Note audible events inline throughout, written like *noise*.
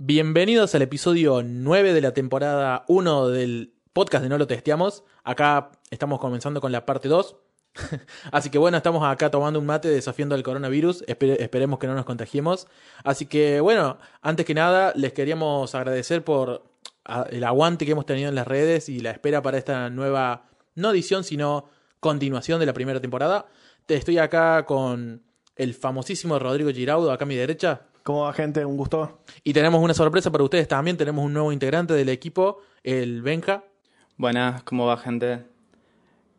Bienvenidos al episodio 9 de la temporada 1 del podcast de No lo testeamos. Acá estamos comenzando con la parte 2. *laughs* Así que bueno, estamos acá tomando un mate desafiando al coronavirus. Espere- esperemos que no nos contagiemos. Así que bueno, antes que nada, les queríamos agradecer por el aguante que hemos tenido en las redes y la espera para esta nueva, no edición, sino continuación de la primera temporada. Te- Estoy acá con el famosísimo Rodrigo Giraudo, acá a mi derecha. ¿Cómo va, gente? Un gusto. Y tenemos una sorpresa para ustedes también. Tenemos un nuevo integrante del equipo, el Benja. Buenas, ¿cómo va gente?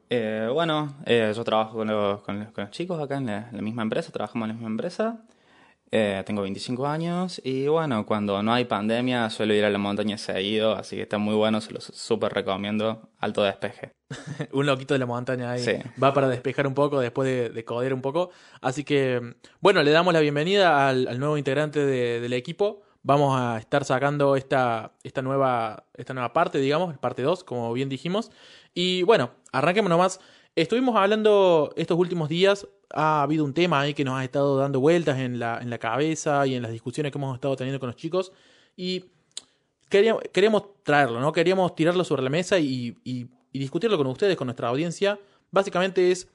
Eh, bueno, eh, yo trabajo con los, con los- con los chicos acá en la, en la misma empresa, trabajamos en la misma empresa. Eh, tengo 25 años y bueno, cuando no hay pandemia suelo ir a la montaña seguido, así que está muy bueno, se los súper recomiendo. Alto despeje. *laughs* un loquito de la montaña ahí. Sí. Va para despejar un poco después de, de coder un poco. Así que, bueno, le damos la bienvenida al, al nuevo integrante de- del equipo. Vamos a estar sacando esta, esta, nueva, esta nueva parte, digamos, parte 2, como bien dijimos. Y bueno, arranquemos nomás. Estuvimos hablando estos últimos días, ha habido un tema ahí que nos ha estado dando vueltas en la, en la cabeza y en las discusiones que hemos estado teniendo con los chicos. Y queríamos, queríamos traerlo, ¿no? Queríamos tirarlo sobre la mesa y, y- y discutirlo con ustedes, con nuestra audiencia. Básicamente es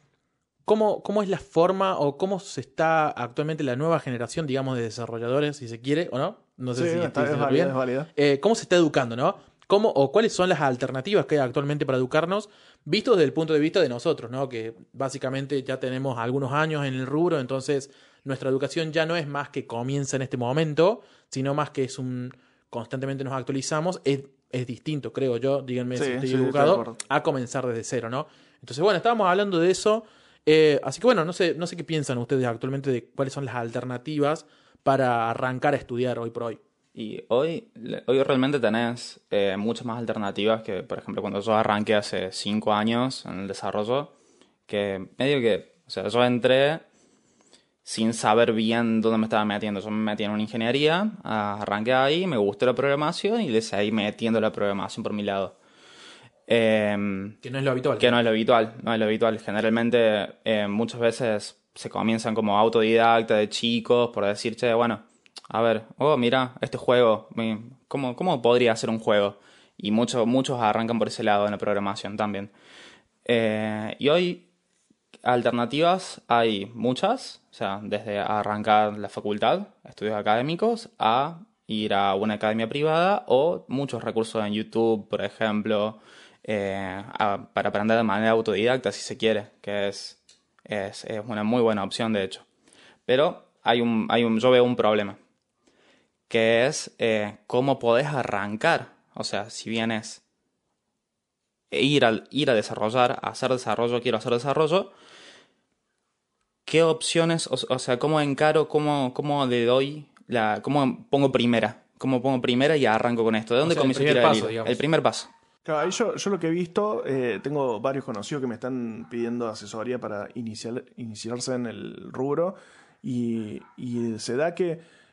cómo, cómo es la forma o cómo se está actualmente la nueva generación, digamos, de desarrolladores, si se quiere, o no. No sé Sí, si está, es válida, bien. es. Eh, cómo se está educando, ¿no? ¿Cómo, o cuáles son las alternativas que hay actualmente para educarnos, vistos desde el punto de vista de nosotros, ¿no? Que básicamente ya tenemos algunos años en el rubro, entonces nuestra educación ya no es más que comienza en este momento, sino más que es un constantemente nos actualizamos, es, es distinto, creo yo, díganme Sí, si estoy sí, equivocado, a comenzar desde cero, ¿no? Entonces, bueno, estábamos hablando de eso, eh, así que bueno, no sé, no sé qué piensan ustedes actualmente de cuáles son las alternativas para arrancar a estudiar hoy por hoy. Y hoy, hoy realmente tenés eh, muchas más alternativas que, por ejemplo, cuando yo arranqué hace 5 años en el desarrollo, que medio que, o sea, yo entré sin saber bien dónde me estaba metiendo. Yo me metí en una ingeniería, arranqué ahí, me gustó la programación y le seguí metiendo la programación por mi lado. Em, Que no es lo habitual. que no es lo habitual, no es lo habitual. Generalmente eh, muchas veces se comienzan como autodidacta de chicos por decir, che, bueno, a ver, oh, mira, este juego, ¿cómo, cómo podría ser un juego? Y muchos muchos arrancan por ese lado en la programación también. Eh, y hoy alternativas hay muchas, o sea, desde arrancar la facultad, estudios académicos, a ir a una academia privada o muchos recursos en YouTube, por ejemplo, eh, para aprender de manera autodidacta, si se quiere, que es, es, es una muy buena opción, de hecho. Pero hay un, hay un, yo veo un problema, que es eh, cómo podés arrancar. O sea, si vienes ir, al, ir a desarrollar, a hacer desarrollo, quiero hacer desarrollo, ¿qué opciones, o, o sea, cómo encaro, cómo, cómo le doy, la, cómo pongo primera? ¿Cómo pongo primera y arranco con esto? ¿De dónde sea, el comienzo a primer el paso. El primer paso. Claro, yo, yo lo que he visto, eh, tengo varios conocidos que me están pidiendo asesoría para iniciar, iniciarse en el rubro y, y se da que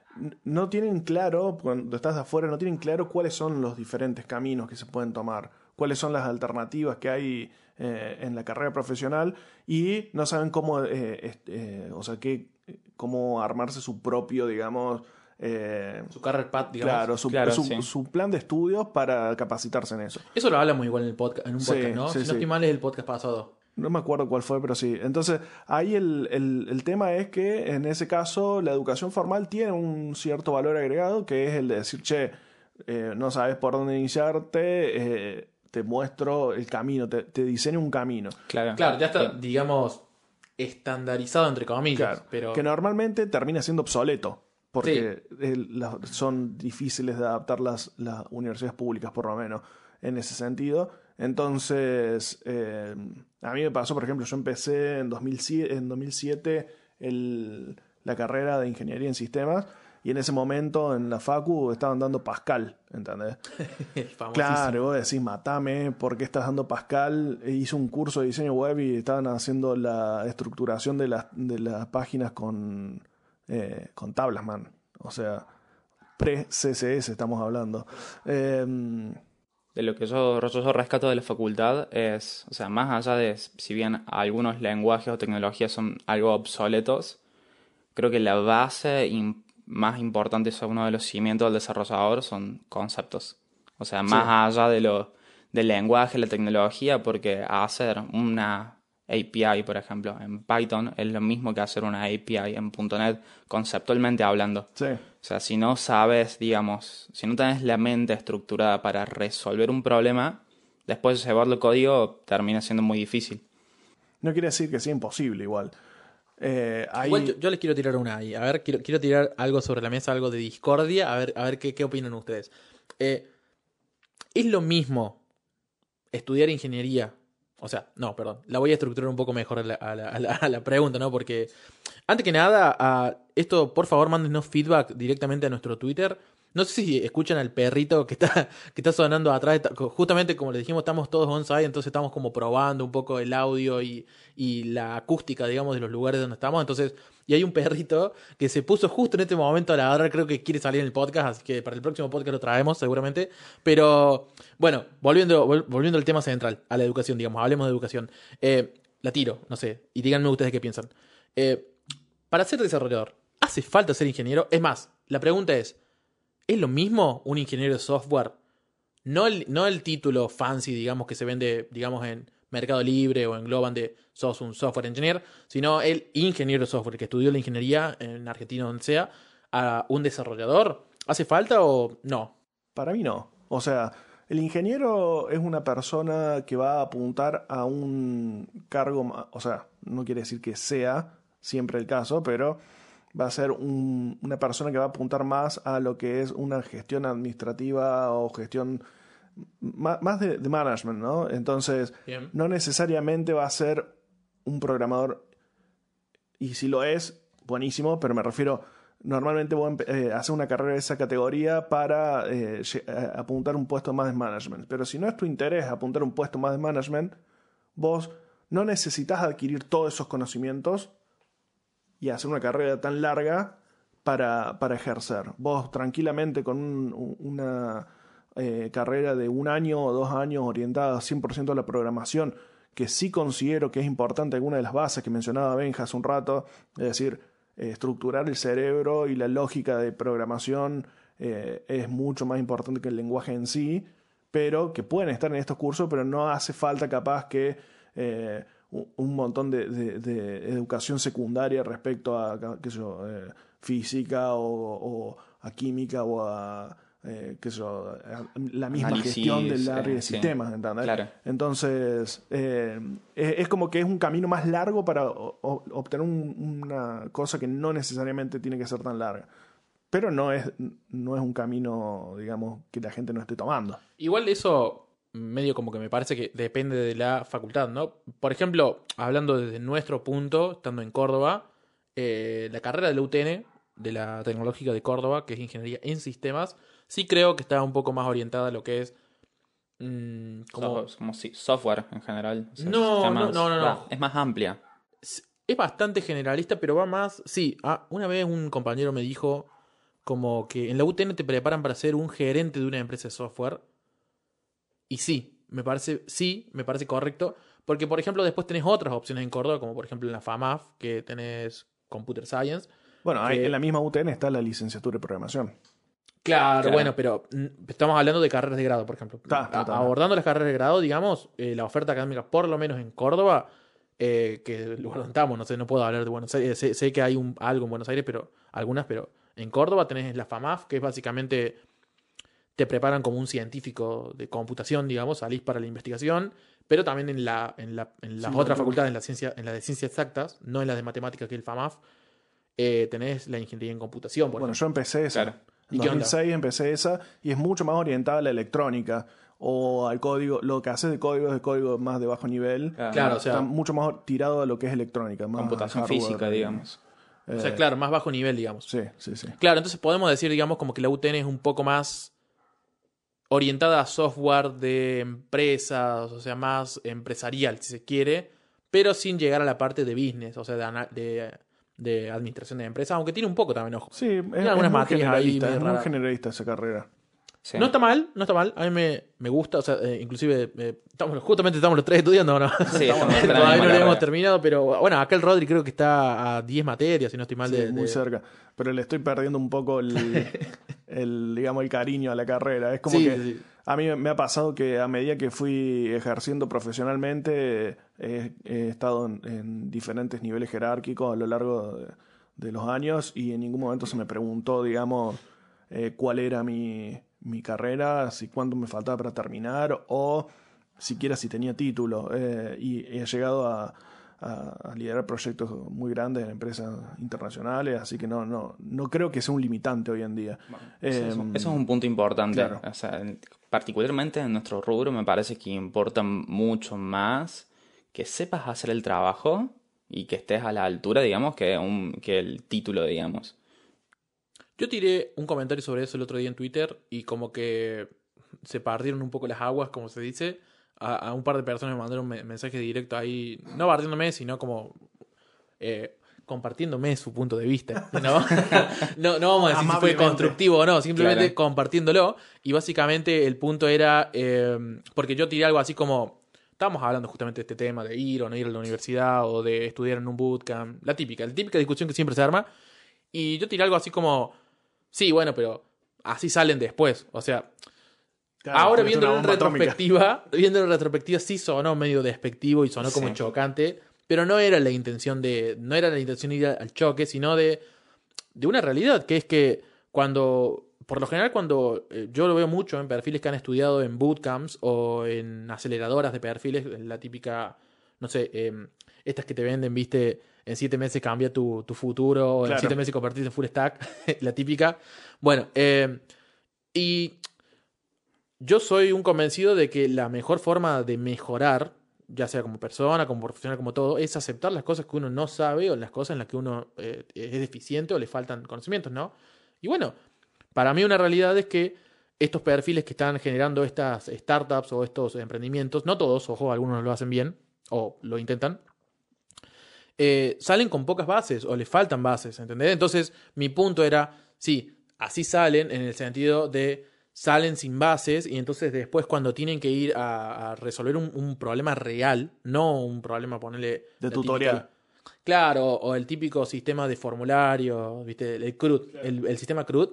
no tienen claro, cuando estás de afuera, no tienen claro cuáles son los diferentes caminos que se pueden tomar, cuáles son las alternativas que hay eh, en la carrera profesional y no saben cómo, eh, eh, o sea, qué, cómo armarse su propio, digamos, eh, Su career path, digamos. Claro, su, Claro, su- sí. su plan de estudios para capacitarse en eso. Eso lo hablamos igual en, el podcast, en un Sí, podcast, ¿no? sí, si no estoy mal es el podcast pasado. No me acuerdo cuál fue, pero sí. Entonces, ahí el, el- el tema es que en ese caso la educación formal tiene un cierto valor agregado, que es el de decir, che, eh, no sabes por dónde iniciarte, eh, te muestro el camino, te, te diseño un camino. Claro, Claro, ya está, digamos, estandarizado entre comillas. Claro, pero que normalmente termina siendo obsoleto, porque el- la- son difíciles de adaptar las, las universidades públicas, por lo menos, en ese sentido. Entonces, eh, a mí me pasó, por ejemplo, yo empecé en 2007, en 2007 el- la carrera de Ingeniería en Sistemas, y en ese momento en la Facu estaban dando Pascal, ¿entendés? *laughs* Claro, vos decís, matame, ¿por qué estás dando Pascal? E Hice un curso de diseño web y estaban haciendo la estructuración de las, de las páginas con, eh, con tablas, man. O sea, pre-CSS estamos hablando. Em, De lo que yo, yo rescato de la facultad es, o sea, más allá de si bien algunos lenguajes o tecnologías son algo obsoletos, creo que la base más importantes, uno de los cimientos del desarrollador son conceptos. O sea, más allá de lo, del lenguaje, la tecnología, porque hacer una API, por ejemplo, en Python es lo mismo que hacer una API en .NET conceptualmente hablando. Sí. O sea, si no sabes, digamos, si no tienes la mente estructurada para resolver un problema, después llevarlo al código termina siendo muy difícil. No quiere decir que sea imposible igual. Eh, Igual yo, yo les quiero tirar una ahí. A ver, quiero, quiero tirar algo sobre la mesa, algo de discordia. A ver, a ver qué, qué opinan ustedes. Eh, ¿Es lo mismo estudiar ingeniería? O sea, no, perdón. La voy a estructurar un poco mejor a la, pregunta, ¿no? Porque, antes que nada, esto, por favor, mándenos feedback directamente a nuestro Twitter. No sé si escuchan al perrito que está, que está sonando atrás. Justamente como les dijimos, estamos todos on-site, entonces estamos como probando un poco el audio y, y la acústica, digamos, de los lugares donde estamos. Entonces, y hay un perrito que se puso justo en este momento a ladrar, creo que quiere salir en el podcast, así que para el próximo podcast lo traemos seguramente. Pero, bueno, volviendo, vol- volviendo al tema central, a la educación, digamos, hablemos de educación. Eh, la tiro, no sé, y díganme ustedes qué piensan. Eh, para ser desarrollador, ¿hace falta ser ingeniero? Es más, la pregunta es, ¿es lo mismo un ingeniero de software? No el, no el título fancy, digamos, que se vende, digamos, en Mercado Libre o en Globan de sos un software engineer, sino el ingeniero de software que estudió la ingeniería en Argentina, donde sea, a un desarrollador. ¿Hace falta o no? Para mí no. O sea, el ingeniero es una persona que va a apuntar a un cargo, o sea, no quiere decir que sea siempre el caso, pero va a ser un- una persona que va a apuntar más a lo que es una gestión administrativa o gestión más de, de management, ¿no? Entonces, Bien. no necesariamente va a ser un programador y si lo es, buenísimo, pero me refiero, normalmente voy a eh, hacer una carrera de esa categoría para eh, a- apuntar un puesto más de management. Pero si no es tu interés apuntar un puesto más de management, vos no necesitas adquirir todos esos conocimientos y hacer una carrera tan larga para, para ejercer. Vos tranquilamente con un- una eh, carrera de un año o dos años orientada 100% a la programación, que sí considero que es importante alguna de las bases que mencionaba Benja hace un rato, es decir, eh, estructurar el cerebro y la lógica de programación eh, es mucho más importante que el lenguaje en sí, pero que pueden estar en estos cursos, pero no hace falta capaz que un montón de, educación secundaria respecto a física o, o a química o a eh, qué sé yo, a la misma Análisis, gestión del área de eh, sí. sistemas, ¿entendés? Claro. Entonces, eh, es, es como que es un camino más largo para o- o- obtener un- una cosa que no necesariamente tiene que ser tan larga. Pero no es, no es un camino, digamos, que la gente no esté tomando. Igual eso medio como que me parece que depende de la facultad, ¿no? Por ejemplo, hablando desde nuestro punto, estando en Córdoba, eh, la carrera de la UTN, de la Tecnológica de Córdoba, que es Ingeniería en Sistemas, sí creo que está un poco más orientada a lo que es... mm, como, Software, como si- software en general. O sea, No, sistemas- no, no, no. Es más amplia. es bastante generalista, pero va más. Sí, ah, una vez un compañero me dijo como que en la UTN te preparan para ser un gerente de una empresa de software. Y sí, me parece, sí, me parece correcto. Porque, por ejemplo, después tenés otras opciones en Córdoba, como por ejemplo en la FAMAF, que tenés Computer Science. Bueno, hay- Que- en la misma UTN está la licenciatura de programación. Claro, Claro. bueno, pero mm, estamos hablando de carreras de grado, por ejemplo. Está, está, A- está. Abordando las carreras de grado, digamos, eh, la oferta académica, por lo menos en Córdoba, eh, que lo contamos, no sé, no puedo hablar de Buenos Aires, sé, sé que hay un, algo en Buenos Aires, pero algunas, pero en Córdoba tenés la FAMAF, que es básicamente te preparan como un científico de computación, digamos, salís para la investigación, pero también en, la, en, la- en las Sí, otras no, facultades, en la, ciencia, en la de ciencias exactas, no en la de matemáticas que es el FAMAF, eh, tenés la ingeniería en computación, por Bueno, ejemplo. yo empecé esa. Claro. En ¿Y qué onda? 2006 empecé esa y es mucho más orientada a la electrónica o al código. Lo que haces de código es de código más de bajo nivel. Claro, o sea- Está mucho más tirado a lo que es electrónica. Más Computación hardware física, digamos. O sea, claro, más bajo nivel, digamos. Sí, sí, sí. Claro, entonces podemos decir, digamos, como que la UTN es un poco más orientada a software de empresas, o sea, más empresarial, si se quiere, pero sin llegar a la parte de business, o sea, de, de, de administración de empresas, aunque tiene un poco también, ojo. Sí, es, es algunas muy generalista, es muy generalista esa carrera. Sí. No está mal, no está mal. A mí me, me gusta, o sea, eh, inclusive, eh, estamos, justamente estamos los tres estudiando, ¿no? Sí, estamos Todavía no lo hemos terminado, pero bueno, acá el Rodri creo que está a 10 materias, si no estoy mal. Sí, de, muy de- cerca. Pero le estoy perdiendo un poco el, *laughs* el, digamos, el cariño a la carrera. Es como Sí, que a mí me ha pasado que a medida que fui ejerciendo profesionalmente, he, he estado en, en diferentes niveles jerárquicos a lo largo de, de los años y en ningún momento se me preguntó, digamos, eh, cuál era mi, mi carrera, si cuánto me faltaba para terminar o siquiera si tenía título. Eh, y he llegado a, a- a liderar proyectos muy grandes en empresas internacionales, así que no, no, no creo que sea un limitante hoy en día. Eso, es- Eh, eso es un punto importante. claro. O sea, en- particularmente en nuestro rubro me parece que importa mucho más que sepas hacer el trabajo y que estés a la altura, digamos, que, un, que el título, digamos. Yo tiré un comentario sobre eso el otro día en Twitter y como que se partieron un poco las aguas, como se dice. A, a un par de personas me mandaron un me- mensaje directo ahí, no barriéndome, sino como eh, compartiéndome su punto de vista. *laughs* ¿no? no, no vamos a decir si fue constructivo o no, simplemente Claro. compartiéndolo. Y básicamente el punto era, eh, porque yo tiré algo así como, estábamos hablando justamente de este tema, de ir o no ir a la universidad o de estudiar en un bootcamp, la típica, la típica discusión que siempre se arma. Y yo tiré algo así como, sí, bueno, pero así salen después. O sea, claro, ahora una en atómica. retrospectiva, viéndolo en retrospectiva sí sonó medio despectivo y sonó como Sí. chocante, pero no era la intención de, no era la intención de ir al choque, sino de, de una realidad, que es que cuando, por lo general cuando eh, yo lo veo mucho en perfiles que han estudiado en bootcamps o en aceleradoras de perfiles, la típica, no sé, em, estas que te venden, viste, en siete meses cambia tu, tu futuro, o en siete meses convertirte en full stack, *laughs* la típica. Bueno, eh, y yo soy un convencido de que la mejor forma de mejorar, ya sea como persona, como profesional, como todo, es aceptar las cosas que uno no sabe o las cosas en las que uno eh, es deficiente o le faltan conocimientos, ¿no? Y bueno, para mí una realidad es que estos perfiles que están generando estas startups o estos emprendimientos, no todos, ojo, algunos lo hacen bien o lo intentan, eh, salen con pocas bases o les faltan bases, ¿entendés? Entonces, mi punto era, sí, así salen en el sentido de salen sin bases y entonces después cuando tienen que ir a, a resolver un, un problema real, no un problema, ponerle... De tutorial. claro, o el típico sistema de formulario, ¿viste? El CRUD, el, el sistema CRUD.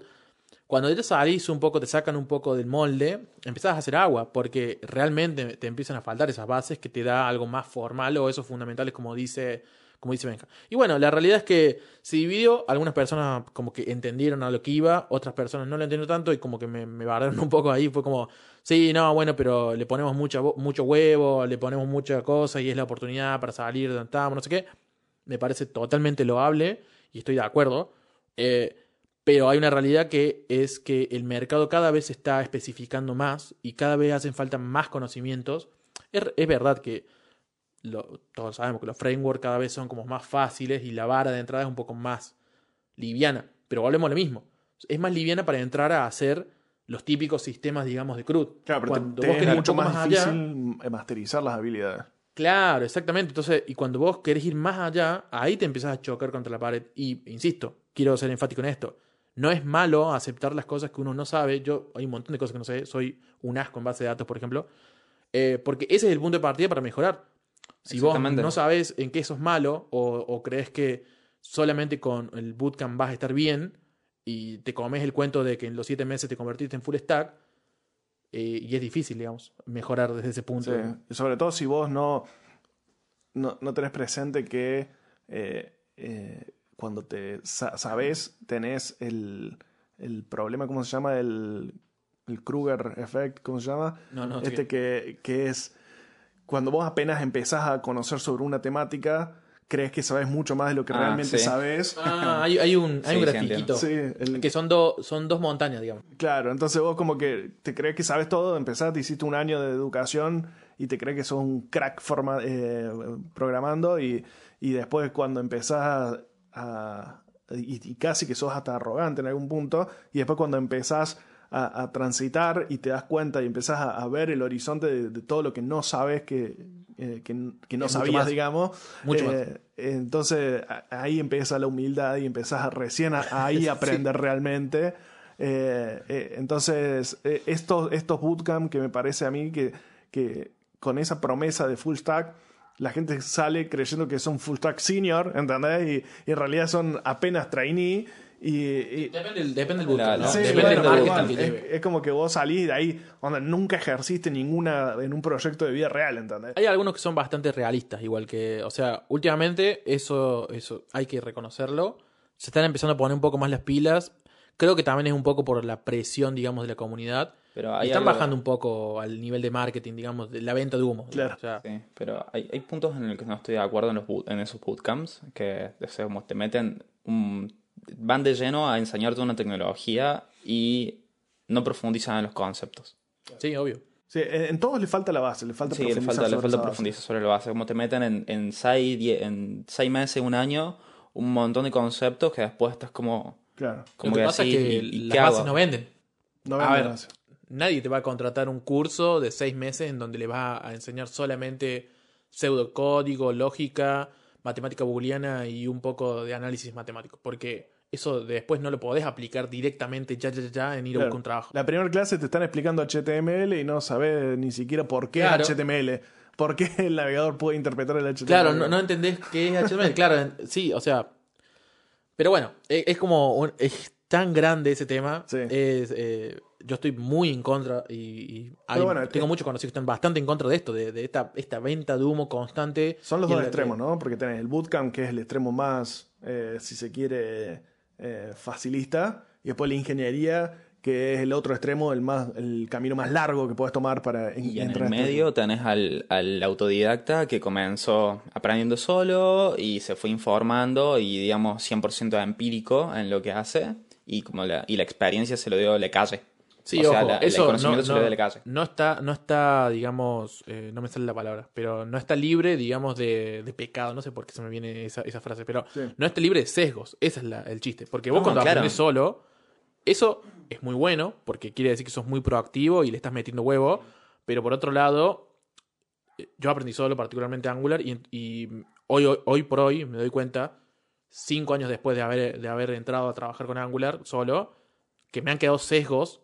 Cuando ya salís un poco, te sacan un poco del molde, empezás a hacer agua, porque realmente te empiezan a faltar esas bases que te da algo más formal o esos fundamentales como dice, como dice Benja. Y bueno, la realidad es que se dividió, algunas personas como que entendieron a lo que iba, otras personas no lo entendieron tanto y como que me, me barraron *laughs* un poco ahí, fue como, sí, no, bueno, pero le ponemos mucha, mucho huevo, le ponemos mucha cosa y es la oportunidad para salir de estamos, no sé qué. Me parece totalmente loable y estoy de acuerdo. Eh, pero hay una realidad que es que el mercado cada vez se está especificando más y cada vez hacen falta más conocimientos. Es, es verdad que lo- todos sabemos que los frameworks cada vez son como más fáciles y la vara de entrada es un poco más liviana. Pero volvemos a lo mismo. Es más liviana para entrar a hacer los típicos sistemas, digamos, de CRUD. Claro, pero Cuando te, vos querés ir mucho un poco más allá- difícil masterizar las habilidades. Claro, exactamente. Entonces, y cuando vos querés ir más allá, ahí te empiezas a chocar contra la pared. Y, insisto, quiero ser enfático en esto. No es malo aceptar las cosas que uno no sabe. Yo, hay un montón de cosas que no sé. Soy un asco en base de datos, por ejemplo. Eh, porque ese es el punto de partida para mejorar. Si vos no sabes en qué sos malo o, o crees que solamente con el bootcamp vas a estar bien y te comes el cuento de que en los siete meses te convertiste en full stack, eh, y es difícil, digamos, mejorar desde ese punto. Sí. Y sobre todo si vos no, no, no tenés presente que eh, eh, cuando te sa- sabés, tenés el, el problema, ¿cómo se llama? El, el Kruger Effect, ¿cómo se llama? No, no, este que, que es cuando vos apenas empezás a conocer sobre una temática, crees que sabes mucho más de lo que Ah, realmente sí. sabes. Ah, hay, hay un, hay Sí, un sí, grafiquito. Sí, el- Que son, dos son dos montañas, digamos. Claro, entonces vos como que te crees que sabes todo, empezaste, hiciste un año de educación y te crees que sos un crack forma, eh, programando y, y después cuando empezás a... a- y, y casi que sos hasta arrogante en algún punto y después cuando empezás a, a transitar y te das cuenta y empezás a, a ver el horizonte de, de todo lo que no sabes que, eh, que, que no Es mucho sabías, más. digamos. Mucho eh, Entonces ahí empieza la humildad y empezás a recién ahí *laughs* a aprender realmente. Eh, entonces, estos, estos bootcamp que me parece a mí que, que con esa promesa de full stack, la gente sale creyendo que son full stack senior, ¿entendés? Y, y en realidad son apenas trainee. Y, y- Depende, del- depende del bootcamp, La- ¿no? Sí, Depende bueno, del tal marketing cual. que es, como que vos salís de ahí, donde nunca ejerciste ninguna en un proyecto de vida real, ¿entendés? Hay algunos que son bastante realistas, igual que, o sea, últimamente eso, eso hay que reconocerlo. Se están empezando a poner un poco más las pilas. Creo que también es un poco por la presión, digamos, de la comunidad. Pero Y hay están algo- bajando un poco al nivel de marketing, digamos, de la venta de humo. Claro. O sea, Sí, pero hay, hay puntos en los que no estoy de acuerdo en, los boot- en esos bootcamps, que o sea, como te meten un, van de lleno a enseñarte una tecnología y no profundizan en los conceptos. sí, obvio. Sí, en, todos le falta la base, le falta Sí, le profundizar falta, le sobre falta esa base. profundizar sobre la base. Como te meten en, en, seis, en seis meses, un año, un montón de conceptos que después estás como... Claro. como Lo que pasa así, es que ¿y- las qué bases hago? no venden. No A vende ver. Nadie te va a contratar un curso de seis meses en donde le vas a enseñar solamente pseudocódigo, lógica, matemática booleana y un poco de análisis matemático. Porque eso después no lo podés aplicar directamente ya, ya, ya, en ir a buscar un trabajo. La primera clase te están explicando HTML y no sabes ni siquiera por qué Claro. HTML. ¿Por qué el navegador puede interpretar el HTML? Claro, no, no entendés qué es HTML. claro, sí, o sea. Pero bueno, e- es, como. un- es tan grande ese tema. Sí. Es, eh, yo estoy muy en contra y, y hay- Pero bueno, tengo eh, muchos conocidos que están bastante en contra de esto, de, de esta, esta venta de humo constante. Son los dos extremos, ¿no? Porque tenés el bootcamp, que es el extremo más, eh, si se quiere, eh, facilista, y después la ingeniería, que es el otro extremo, el más el camino más largo que puedes tomar para en- Y en entrar el a este- medio tenés al, al autodidacta que comenzó aprendiendo solo y se fue informando y digamos 100% empírico en lo que hace y como la, y la experiencia se lo dio de calle. Sí, o sea, ojo, la- eso el conocimiento no, se lo dio no- de calle. no está, no está, digamos, eh, no me sale la palabra, pero no está libre, digamos, de, de pecado, no sé por qué se me viene esa, esa frase, pero Sí. no está libre de sesgos, ese es la- el chiste, porque vos No, cuando claro. aprendes solo, eso es muy bueno, porque quiere decir que sos muy proactivo y le estás metiendo huevo, pero por otro lado, eh, yo aprendí solo, particularmente Angular, y, y hoy, hoy, hoy por hoy me doy cuenta, cinco años después de haber, de haber entrado a trabajar con Angular solo, que me han quedado sesgos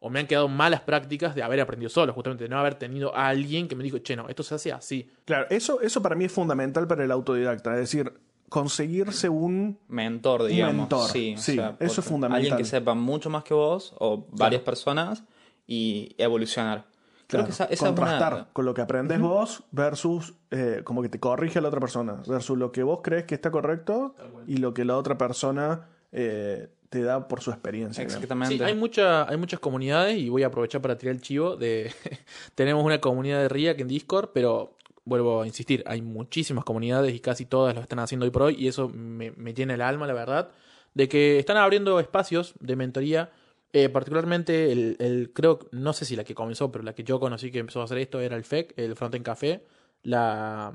o me han quedado malas prácticas de haber aprendido solo, justamente de no haber tenido a alguien que me dijo, che, no, esto se hace así. Claro, eso, eso para mí es fundamental para el autodidacta, es decir, conseguirse un... Mentor, digamos. mentor, Sí, sí, eso es fundamental. Alguien que sepa mucho más que vos o varias personas y evolucionar. Creo Claro, que esa, esa es contrastar una- con lo que aprendes vos versus eh, como que te corrige la otra persona, versus lo que vos crees que está correcto y lo que la otra persona eh, te da por su experiencia. Exactamente. Sí, hay, mucha, hay muchas comunidades y voy a aprovechar para tirar el chivo de... *laughs* Tenemos una comunidad de RIAC en Discord, pero vuelvo a insistir, hay muchísimas comunidades y casi todas lo están haciendo hoy por hoy y eso me, me llena el alma, la verdad, de que están abriendo espacios de mentoría. eh, particularmente el, el- creo, no sé si la que comenzó, pero la que yo conocí que empezó a hacer esto era el FEC, el Frontend Café, la,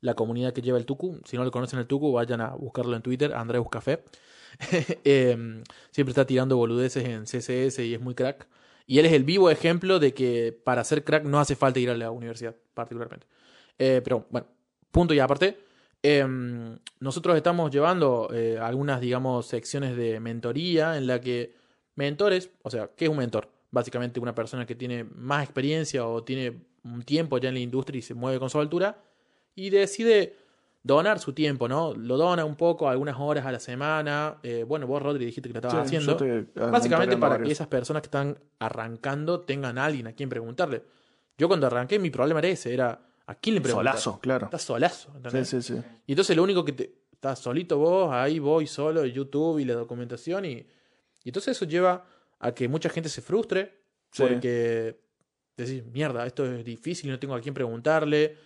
la comunidad que lleva el Tucu. Si no lo conocen el Tucu, vayan a buscarlo en Twitter, Andreus Café. *laughs* Eh, siempre está tirando boludeces en CSS y es muy crack. Y él es el vivo ejemplo de que para ser crack no hace falta ir a la universidad, particularmente. Eh, pero bueno, punto y aparte. em, nosotros estamos llevando eh, algunas, digamos, secciones de mentoría en la que mentores, o sea, ¿qué es un mentor? Básicamente una persona que tiene más experiencia o tiene un tiempo ya en la industria y se mueve con su altura y decide donar su tiempo, ¿no? Lo dona un poco, algunas horas a la semana. Eh, bueno, vos, Rodri, dijiste que lo estabas Sí, haciendo. Básicamente para que esas personas que están arrancando tengan a alguien a quien preguntarle. Yo cuando arranqué mi problema era ese, era ¿a quién le preguntas? Solazo, claro. Estás solazo, Sí, ¿entendés? sí, sí. Y entonces lo único que te... Estás solito vos, ahí voy solo, YouTube y la documentación y... Y entonces eso lleva a que mucha gente se frustre Sí. porque decís, mierda, esto es difícil, no tengo a quién preguntarle.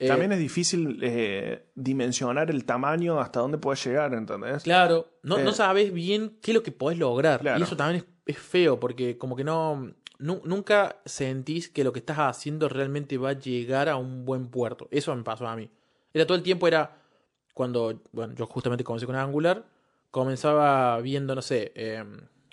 Eh, También es difícil eh, dimensionar el tamaño hasta dónde puedes llegar, ¿entendés? Claro, no, Eh, no sabes bien qué es lo que podés lograr. Claro. Y eso también es, es feo, porque como que no. nu- nunca sentís que lo que estás haciendo realmente va a llegar a un buen puerto. Eso me pasó a mí. Era todo el tiempo, era. Cuando. Bueno, yo justamente comencé con Angular. Comenzaba viendo, no sé. eh,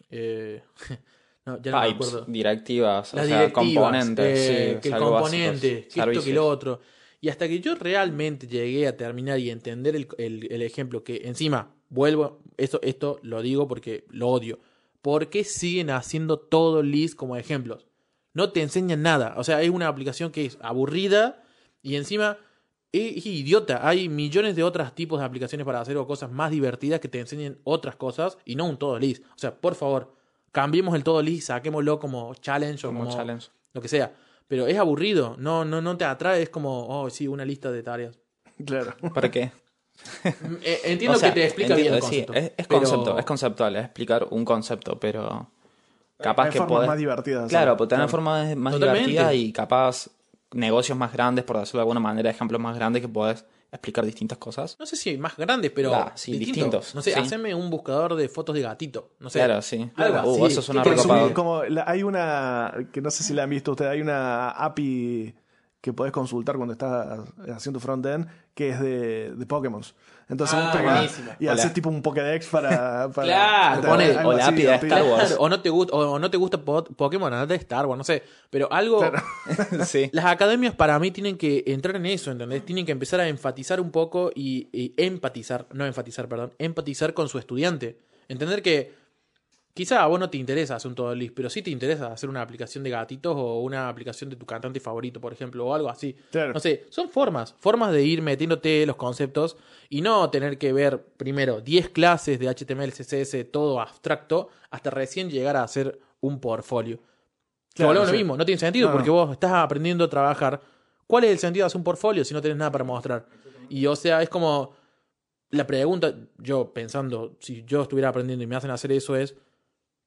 eh, *laughs* no, ya no me Pipes, acuerdo. directivas, o Las sea, directivas, componentes, eh, sí, que el básicos, componente, que esto que lo otro. Y hasta que yo realmente llegué a terminar y entender el, el- el ejemplo, que encima, vuelvo, esto, esto lo digo porque lo odio. ¿por qué siguen haciendo todo list como ejemplos? No te enseñan nada. O sea, es una aplicación que es aburrida y encima es idiota. Hay millones de otros tipos de aplicaciones para hacer cosas más divertidas que te enseñen otras cosas y no un todo list. O sea, por favor, cambiemos el todo list, saquémoslo como challenge o Como como, challenge. lo que sea. Pero es aburrido, no, no, no te atrae, es como, oh, sí, una lista de tareas. Claro. ¿Para qué? Eh, Entiendo O sea, que te explica bien el concepto. sí, es, es pero- concepto, es conceptual, es explicar un concepto, pero capaz Hay que formas podés- más divertidas. Claro, pues tener Claro. formas más Totalmente. divertidas y capaz negocios más grandes, por decirlo de alguna manera, ejemplos más grandes que podés explicar distintas cosas. No sé si más grandes, pero Ah, sí, distintos. distintos, No sé, sí. haceme un buscador de fotos de gatito. No sé. Claro, sí. Algo Uh, así. eso suena ¿Qué Porque recopado. son como la- hay una que no sé si la han visto ustedes, hay una API que podés consultar cuando estás haciendo frontend que es de, de Pokémon. Entonces Ah, vos y haces tipo un Pokédex para, *laughs* para Claro, o la API de. Star Wars. *laughs* O no te gusta, o no te gusta Po- Pokémon, andate de Star Wars, no sé. Pero algo. Claro. *laughs* sí. Las academias para mí tienen que entrar en eso, ¿entendés? Tienen que empezar a enfatizar un poco y, y empatizar, no enfatizar, perdón, empatizar con su estudiante. Entender que quizá a vos no te interesa hacer un todo list, pero sí te interesa hacer una aplicación de gatitos o una aplicación de tu cantante favorito, por ejemplo, o algo así. Claro. No sé, son formas, formas de ir metiéndote los conceptos y no tener que ver primero 10 clases de HTML, CSS, todo abstracto, hasta recién llegar a hacer un portfolio. Claro, a lo sí. mismo, no tiene sentido No, porque no. vos estás aprendiendo a trabajar. ¿Cuál es el sentido de hacer un portfolio si no tenés nada para mostrar? Y o sea, es como la pregunta, yo pensando, si yo estuviera aprendiendo y me hacen hacer eso es,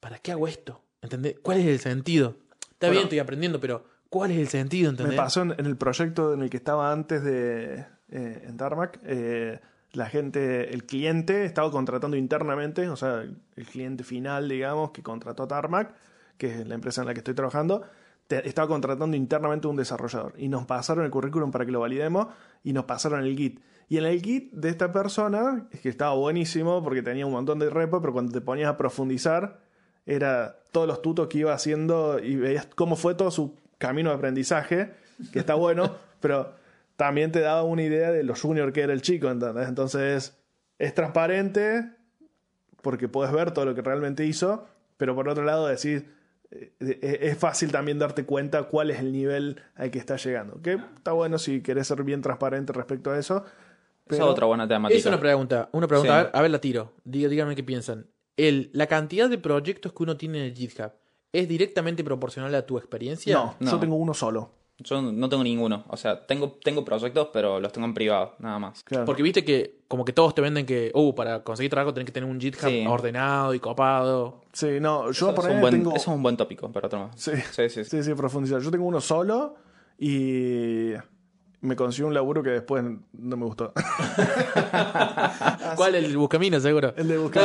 ¿para qué hago esto? ¿Entendés? ¿Cuál es el sentido? Está Bueno. bien, estoy aprendiendo, pero ¿cuál es el sentido? Me ¿Entendés? pasó en, en el proyecto en el que estaba antes de eh, en Tarmac. eh, la gente, el cliente estaba contratando internamente, o sea, el, el cliente final, digamos, que contrató a Tarmac, que es la empresa en la que estoy trabajando, te- estaba contratando internamente un desarrollador. Y nos pasaron el currículum para que lo validemos y nos pasaron el Git. Y en el Git de esta persona, es que estaba buenísimo porque tenía un montón de repo, pero cuando te ponías a profundizar, era todos los tutos que iba haciendo y veías cómo fue todo su camino de aprendizaje, que está bueno, *laughs* pero también te daba una idea de lo junior que era el chico, ¿entendés? Entonces es transparente porque puedes ver todo lo que realmente hizo, pero por otro lado decir, eh, eh, es fácil también darte cuenta cuál es el nivel al que está llegando. Que está bueno si querés ser bien transparente respecto a eso. Esa es otra buena temática. Es una pregunta, una pregunta, Sí. a, ver, a ver, la tiro. Díganme qué piensan. El, la cantidad de proyectos que uno tiene en el GitHub es directamente proporcional a tu experiencia. no, yo No. tengo uno solo. Yo no tengo ninguno. O sea, tengo, tengo proyectos, pero los tengo en privado, nada más. Claro. Porque viste que como que todos te venden que, uh, para conseguir trabajo tenés que tener un GitHub Sí. ordenado y copado. Sí, no, yo Eso, por es ahí un buen, tengo... eso es un buen tópico para otro más. Sí. sí, sí. sí. Sí, sí, profundizar. Yo tengo uno solo y me consiguió un laburo que después no me gustó. *laughs* ¿Cuál? El Buscamino, seguro. El de buscar.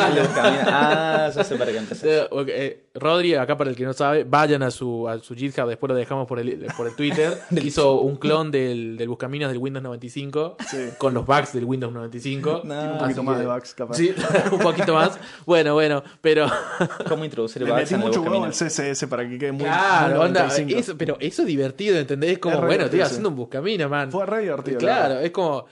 Ah, ya sé para qué empecé. Eh, eh, Rodri, acá para el que no sabe, vayan a su, a su GitHub, después lo dejamos por el, por el Twitter. *laughs* Hizo un clon del, del Buscaminos del Windows 95 Sí. con los bugs del Windows 95. No. un poquito más que- de bugs, capaz. Sí, *laughs* un poquito más. Bueno, bueno, pero. ¿Cómo introducir bugs metí en el mucho huevo al buscamino? CSS para que quede muy, Claro, muy onda, 95. eso, pero eso es divertido, ¿entendés? Es como, Es bueno, estoy haciendo un buscamino, Fue re divertido. la Claro, es como.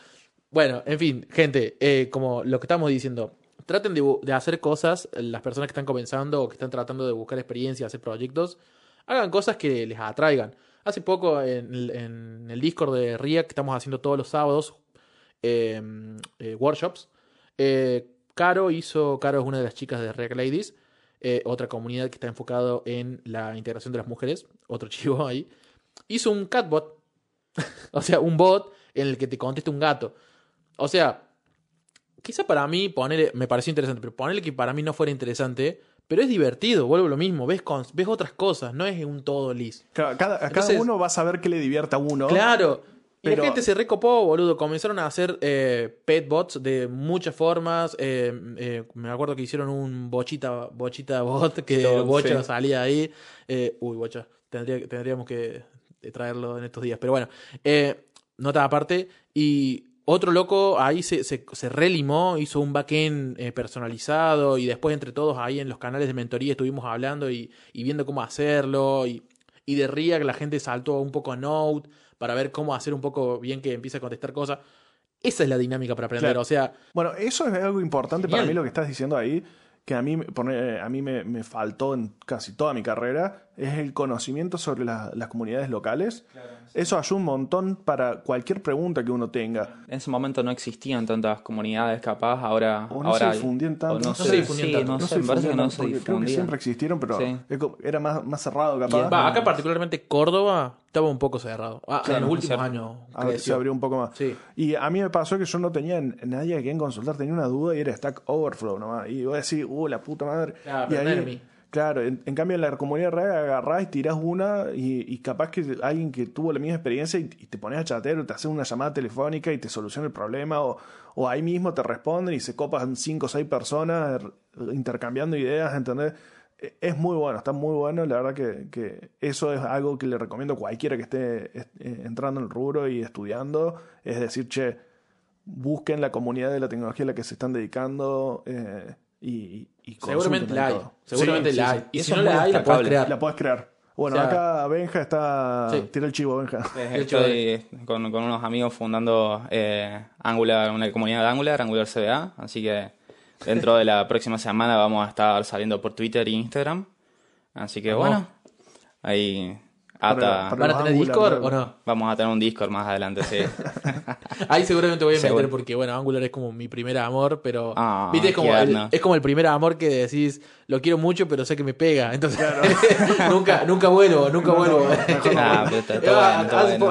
Bueno, en fin, gente, eh, como lo que estamos diciendo, traten de, hacer cosas, eh, las personas que están comenzando o que están tratando de buscar experiencia, hacer proyectos, hagan cosas que les atraigan. Hace poco en, el- en el Discord de RIA, que estamos haciendo todos los sábados, eh, eh, workshops, Caro hizo, Caro es una de las chicas de React Ladies, eh, otra comunidad que está enfocado en la integración de las mujeres, otro *laughs* chivo ahí, hizo un catbot, *laughs* o sea, un bot en el que te contesta un gato. O sea, quizá para mí ponerle, me pareció interesante, pero ponerle que para mí no fuera interesante, pero es divertido, vuelvo lo mismo, ves, con- ves otras cosas, no es un todo lis. Claro, cada, a cada uno va a saber qué le divierta a uno. Claro. Y Pero- la gente se recopó, boludo. Comenzaron a hacer eh, pet bots de muchas formas. eh, eh, me acuerdo que hicieron un bochita, bochita bot que Bot, bocha sí. salía ahí. Eh, uy, bocha. Tendría, tendríamos que traerlo en estos días. Pero bueno, eh, nota aparte. Y otro loco ahí se, se, se relimó, hizo un backend eh, personalizado. Y después, entre todos, ahí en los canales de mentoría estuvimos hablando y, y viendo cómo hacerlo. Y, y de React la gente saltó un poco a Node para ver cómo hacer un poco bien que empiece a contestar cosas. Esa es la dinámica para aprender. Claro. O sea, Bueno, eso es algo importante para mí lo que estás diciendo ahí, que a mí, a mí me, me faltó en casi toda mi carrera es el conocimiento sobre la- las comunidades locales. Eso ayuda un montón para cualquier pregunta que uno tenga. En ese momento no existían tantas comunidades capaz, ahora... O no ahora se difundían tanto. o no, No sé, se difundían sí, tanto. no No sé, se me parece que no se porque creo que difundían. siempre existieron, pero Sí. era más, más cerrado capaz. Va, acá particularmente Córdoba estaba un poco cerrado. Ah, Claro, en los últimos cierto. años A ver, se abrió un poco más. Sí. Y a mí me pasó que yo no tenía nadie a quien consultar, tenía una duda y era Stack Overflow nomás. Y voy a decir, uh, la puta madre. Ah, y mí. Claro, en, cambio en la comunidad real agarrás y tirás una y, capaz que alguien que tuvo la misma experiencia y, te pones a chatear, te hace una llamada telefónica y te soluciona el problema o, o ahí mismo te responden y se copan cinco o seis personas intercambiando ideas, ¿entendés? E- Es muy bueno, está muy bueno. La verdad que, que eso es algo que le recomiendo a cualquiera que esté eh, entrando en el rubro y estudiando. Es decir, che, busquen la comunidad de la tecnología a la que se están dedicando eh, y, y Seguramente la hay. todo. Seguramente Sí, sí. hay. Y Y si no la hay, la puedes crear. La puedes crear. Bueno, O sea, acá Benja está. Sí. Tira el chivo, Benja. Estoy con, con unos amigos fundando eh, Angular, una comunidad de Angular, Angular CBA, así que dentro de la *laughs* próxima semana vamos a estar saliendo por Twitter e Instagram. Así que bueno, ahí ata, para- ¿Van a tener Discord claro. o no? vamos a tener un Discord más adelante, sí. *laughs* Ahí seguramente voy a meter porque, bueno, Angular es como mi primer amor, pero. Ah, ¿Viste? Es como, el, es como el primer amor que decís, lo quiero mucho, pero sé que me pega. Entonces, *laughs* nunca, nunca vuelvo, nunca vuelvo.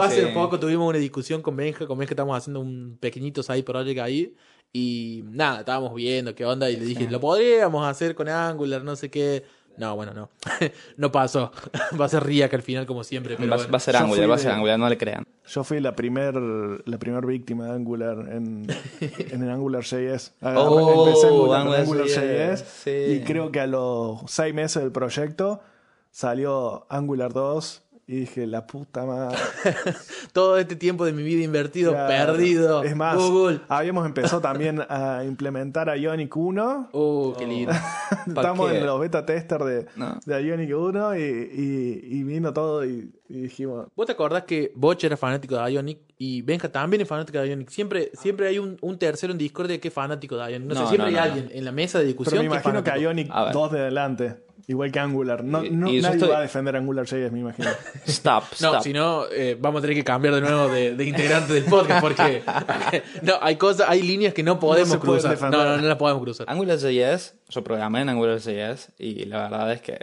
hace, poco tuvimos una discusión con Benja, con Benja estamos haciendo un pequeñito side project ahí y nada, estábamos viendo qué onda y le dije, lo podríamos hacer con Angular, no sé qué. No, bueno, no. *laughs* no pasó. *laughs* Va a ser React al final como siempre, pero Va, bueno. va a ser Yo Angular, va a ser de- Angular, no le crean. Yo fui la primer, la primer víctima de Angular en, *laughs* en el Angular JS. Agarré- Oh, empecé Angular, Angular Angular JS, JS sí. y creo que a los seis meses del proyecto salió Angular 2 y dije, la puta madre. *laughs* Todo este tiempo de mi vida invertido, Claro. perdido. Es más, Google. habíamos empezado *laughs* también a implementar Ionic 1. Uh, qué lindo. *laughs* Estamos qué? en los beta tester de, No. de Ionic 1 y, y, y vino todo y, y dijimos, ¿Vos te acordás que Boch era fanático de Ionic y Benja también es fanático de Ionic? Siempre, siempre hay un, un tercero en Discord que es fanático de Ionic. No, sé, siempre no, hay no, alguien en la mesa de discusión pero me que es imagino que fanático. Ionic A ver. 2 de adelante, igual que Angular. No, no- nadie estoy- va a defender Angular JS, me imagino. Stop, *laughs* stop. No, si no, eh, vamos a tener que cambiar de nuevo de, de integrante del podcast porque *laughs* no, hay cosas, hay líneas que no podemos cruzar. No, no, no las podemos cruzar. AngularJS, yo programé en AngularJS y la verdad es que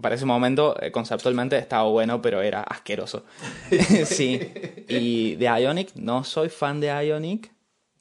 para ese momento eh, conceptualmente estaba bueno, pero era asqueroso. *laughs* sí. Y de Ionic, no soy fan de Ionic,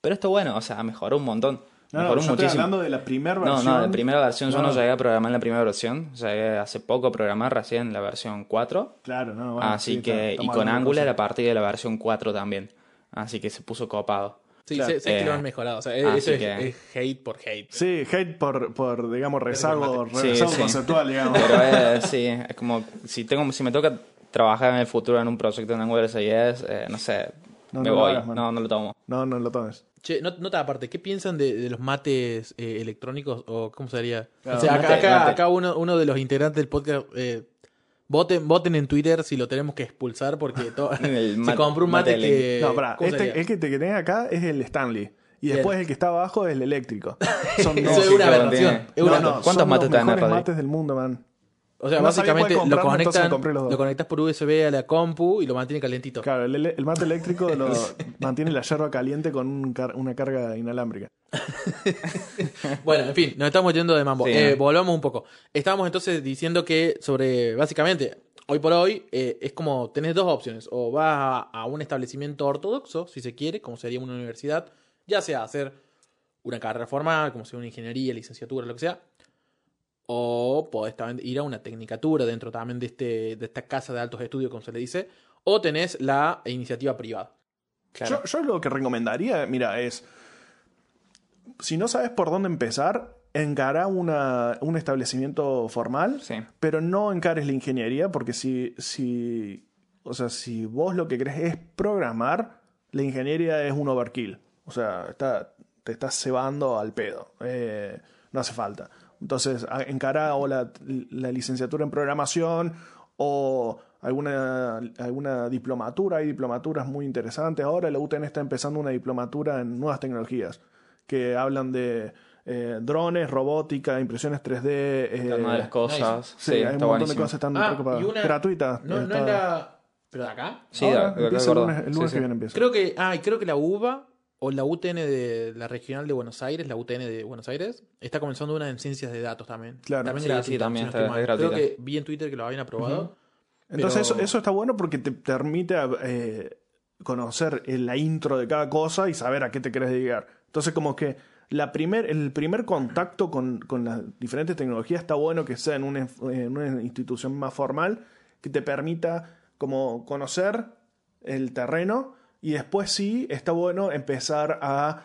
pero está bueno, o sea, mejoró un montón. No, no, yo estoy muchísimo. hablando de la primera No, versión. no, de primera versión. Yo no No. llegué a programar en la primera versión. Llegué hace poco a programar recién la versión 4. Claro, no, bueno, Así sí, que, está- y con Angular a partir de la versión 4 también. Así que se puso copado. Sí, Claro. sé, sé que Eh, lo han mejorado. O sea, eso es, que- es hate por hate. Sí, hate por, por digamos, rezago, Sí, rezago sí. conceptual, digamos. Pero es, sí, es como si tengo si me toca trabajar en el futuro en un proyecto en AngularJS, eh, no sé, No, me no lo voy. hagas, no, no lo tomo. No, no lo tomes. Che, no- nota aparte, ¿qué piensan de, de los mates eh, electrónicos o cómo sería? Claro, o sea, acá, mate, acá, mate. acá uno, uno de los integrantes del podcast eh, voten, voten en Twitter si lo tenemos que expulsar porque *laughs* *laughs* se compró un mate, mate que... no, pará, ¿cómo este, el que te tenés acá es el Stanley. Y Bien. después el que está abajo es el eléctrico. Son *laughs* Eso dos. es una que aberración. No, no, ¿Cuántos son mates los mejores mates del mundo, man. O sea, no básicamente lo conectan, lo conectas por USB a la compu y lo mantiene calentito. Claro, el, el mate eléctrico lo, *laughs* mantiene la yerba caliente con un car- una carga inalámbrica. *laughs* Bueno, en fin, nos estamos yendo de mambo. Sí, Eh, ¿no? volvamos un poco. Estábamos entonces diciendo que sobre, básicamente, hoy por hoy eh, es como tenés dos opciones. O vas a, a un establecimiento ortodoxo, si se quiere, como sería una universidad, ya sea hacer una carrera formal, como sea una ingeniería, licenciatura, lo que sea. O podés también ir a una tecnicatura dentro también de, este, de esta casa de altos estudios, como se le dice. O tenés la iniciativa privada. Claro. Yo, yo lo que recomendaría, mira, es. Si no sabes por dónde empezar, encara una, un establecimiento formal, Sí. pero no encares la ingeniería, porque si, si. O sea, si vos lo que crees es programar, la ingeniería es un overkill. O sea, está, te estás cebando al pedo. Eh, no hace falta. Entonces, encara o la, la licenciatura en programación o alguna, alguna diplomatura. Hay diplomaturas muy interesantes. Ahora la UTN está empezando una diplomatura en nuevas tecnologías que hablan de eh, drones, robótica, impresiones 3D. eh, de las cosas. sí, Sí, hay un está montón buenísimo. de cosas están Ah, una- gratuitas. No, no está- la. ¿Pero de acá? Sí, Ahora, de- de- de empieza el lunes, el Sí, lunes sí. que viene empieza. Creo que. Ah, y creo que la UBA o la UTN de la regional de Buenos Aires, la UTN de Buenos Aires, está comenzando una en ciencias de datos también. Claro. también Sí, gratuita, sí, también si no está- es gratuita. Creo que vi en Twitter que lo habían aprobado. Entonces pero- eso, eso está bueno porque te permite eh, conocer eh, la intro de cada cosa y saber a qué te querés dedicar. Entonces como que la primer, el primer contacto con, con las diferentes tecnologías está bueno que sea en una, en una institución más formal que te permita como conocer el terreno y después sí está bueno empezar a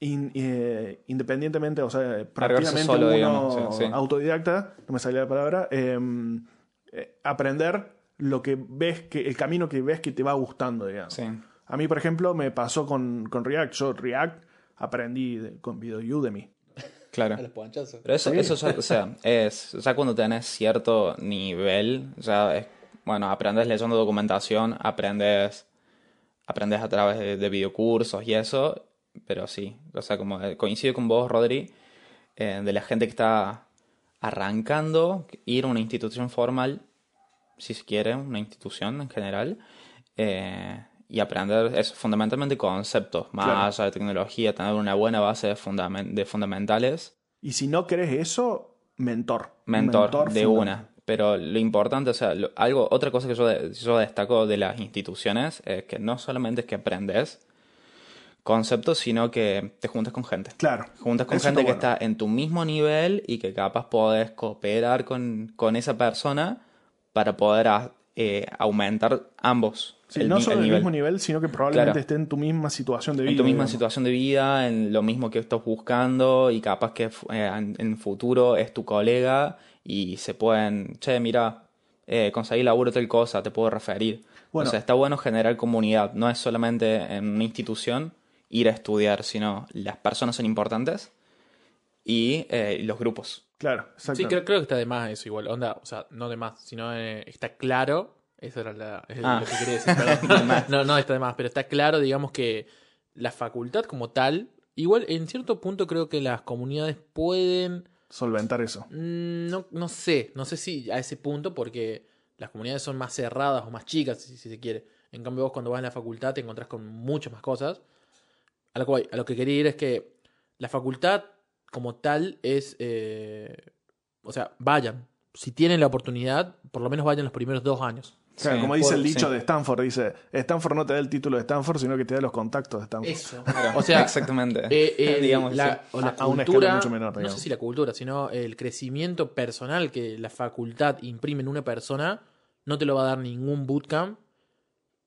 in- eh, independientemente, o sea, prácticamente solo, uno digamos, sí, sí. autodidacta, no me salía la palabra, em, eh, aprender lo que ves, que el camino que ves que te va gustando, digamos. Sí. A mí, por ejemplo, me pasó con, con React. Yo React aprendí de- con video Udemy. Claro. A los ponchazos. Pero eso, Sí. eso ya, o sea, *laughs* es, ya cuando tenés cierto nivel, ya es, bueno, aprendes leyendo documentación, aprendes, aprendes a través de, de videocursos y eso, pero sí, o sea, como eh, coincido con vos, Rodri, eh, de la gente que está arrancando, ir a una institución formal, si se quiere, una institución en general, eh, y aprender eso, fundamentalmente conceptos, más Claro. allá de tecnología, tener una buena base de, fundamen- de fundamentales Y si no querés eso, mentor. mentor, de fundamental. una. Pero lo importante, o sea, lo- algo, otra cosa que yo, de- yo destaco de las instituciones es que no solamente es que aprendes conceptos, sino que te juntas con gente. Claro. Juntas con gente que está bueno. está en tu mismo nivel y que capaz podés cooperar con, con esa persona para poder a- eh, aumentar ambos. Sí, el no solo el en el nivel. mismo nivel, sino que probablemente Claro. esté en tu misma situación de vida. en tu misma digamos. situación de vida, en lo mismo que estás buscando y capaz que eh, en, en futuro es tu colega y se pueden, che, mira, eh, conseguí laburo tal cosa, te puedo referir. Bueno. o sea, está bueno generar comunidad, no es solamente en una institución ir a estudiar, sino las personas son importantes y eh, los grupos. Claro, exacto. Sí, creo, creo que está de más eso igual. Onda, o sea, no de más, sino eh, está claro. Eso era la- es Ah. lo que quería decir. perdón. *laughs* no, no está de más, pero está claro, digamos, que la facultad como tal, igual en cierto punto creo que las comunidades pueden. Solventar eso. mm, No, no sé, no sé si a ese punto, porque las comunidades son más cerradas o más chicas, si, se quiere. En cambio, vos cuando vas a la facultad te encontrás con muchas más cosas. A lo que, voy, a lo que quería ir es que la facultad como tal es... eh, o sea, vayan. Si tienen la oportunidad, por lo menos vayan los primeros dos años. Claro, Sí, como dice por- el dicho sí. de Stanford, dice, Stanford no te da el título de Stanford, sino que te da los contactos de Stanford. Eso. *laughs* O sea, *laughs* Exactamente. eh, eh, *laughs* Digamos, la, o la A- a una cultura, escala mucho menor, no digamos. sé si la cultura, sino el crecimiento personal que la facultad imprime en una persona, no te lo va a dar ningún bootcamp.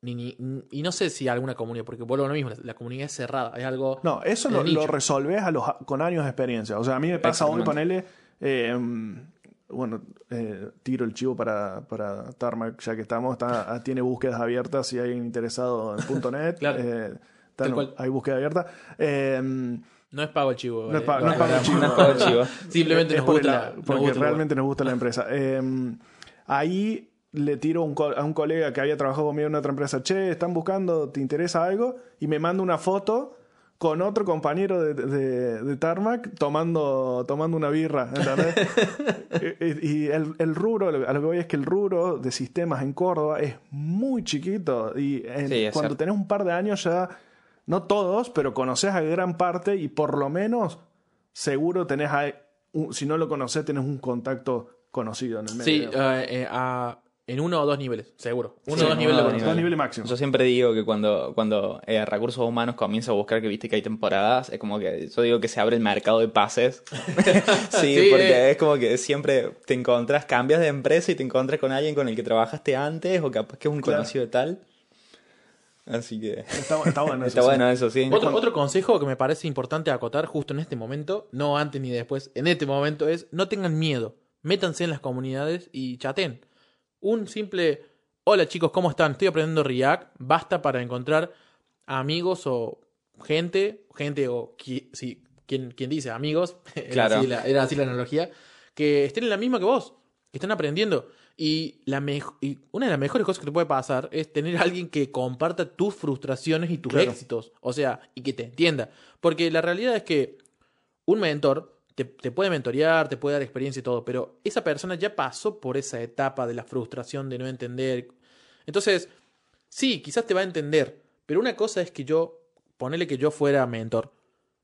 Ni, ni- y no sé si alguna comunidad, porque vuelvo a lo mismo, la, la comunidad es cerrada, es algo... No, eso lo, lo resolvés a los, con años de experiencia. O sea, a mí me pasa hoy, ponele, eh, bueno, eh, tiro el chivo para, para Tarmac, ya que estamos, está, tiene búsquedas abiertas si hay alguien interesado en *laughs* .NET. Claro. eh, hay búsqueda abierta. Eh, No es pago el chivo. No es eh, no es pago el chivo. No es pago el chivo. Simplemente es nos gusta, nos porque gusta realmente nos gusta la empresa. Eh, ahí le tiro un a un colega que había trabajado conmigo en otra empresa, che, están buscando, ¿te interesa algo? Y me manda una foto con otro compañero de, de, de Tarmac tomando, tomando una birra. ¿entendés? *laughs* y y el, el rubro, a lo que voy es que el rubro de sistemas en Córdoba es muy chiquito. Y en- Sí, es cuando cierto. tenés un par de años ya, no todos, pero conoces a gran parte y por lo menos seguro tenés, a- si no lo conoces, tenés un contacto conocido en el medio. Sí, eh, eh, a- en uno o dos niveles, seguro. Uno Sí, o dos niveles. dos conozco. Dos niveles máximos. Yo siempre digo que cuando, cuando eh, recursos humanos comienza a buscar que viste que hay temporadas, es como que yo digo que se abre el mercado de pases. *laughs* sí, Sí, porque eh. es como que siempre te encontras, cambias de empresa y te encontras con alguien con el que trabajaste antes o capaz que es un Claro. conocido de tal. Así que Está, está *laughs* bueno. está eso, sí. bueno eso, sí. Otro, otro consejo que me parece importante acotar justo en este momento, no antes ni después, en este momento es no tengan miedo, métanse en las comunidades y chaten. Un simple, hola chicos, ¿cómo están? Estoy aprendiendo React, basta para encontrar amigos o gente, gente o qui- sí, quien, quien dice amigos, *laughs* era, Claro. así la, era así la analogía, que estén en la misma que vos, que están aprendiendo. Y, la y una de las mejores cosas que te puede pasar es tener a alguien que comparta tus frustraciones y tus Claro. éxitos. O sea, y que te entienda. Porque la realidad es que un mentor te, te puede mentorear, te puede dar experiencia y todo, pero esa persona ya pasó por esa etapa de la frustración, de no entender. Entonces, sí, quizás te va a entender, pero una cosa es que yo, ponele que yo fuera mentor.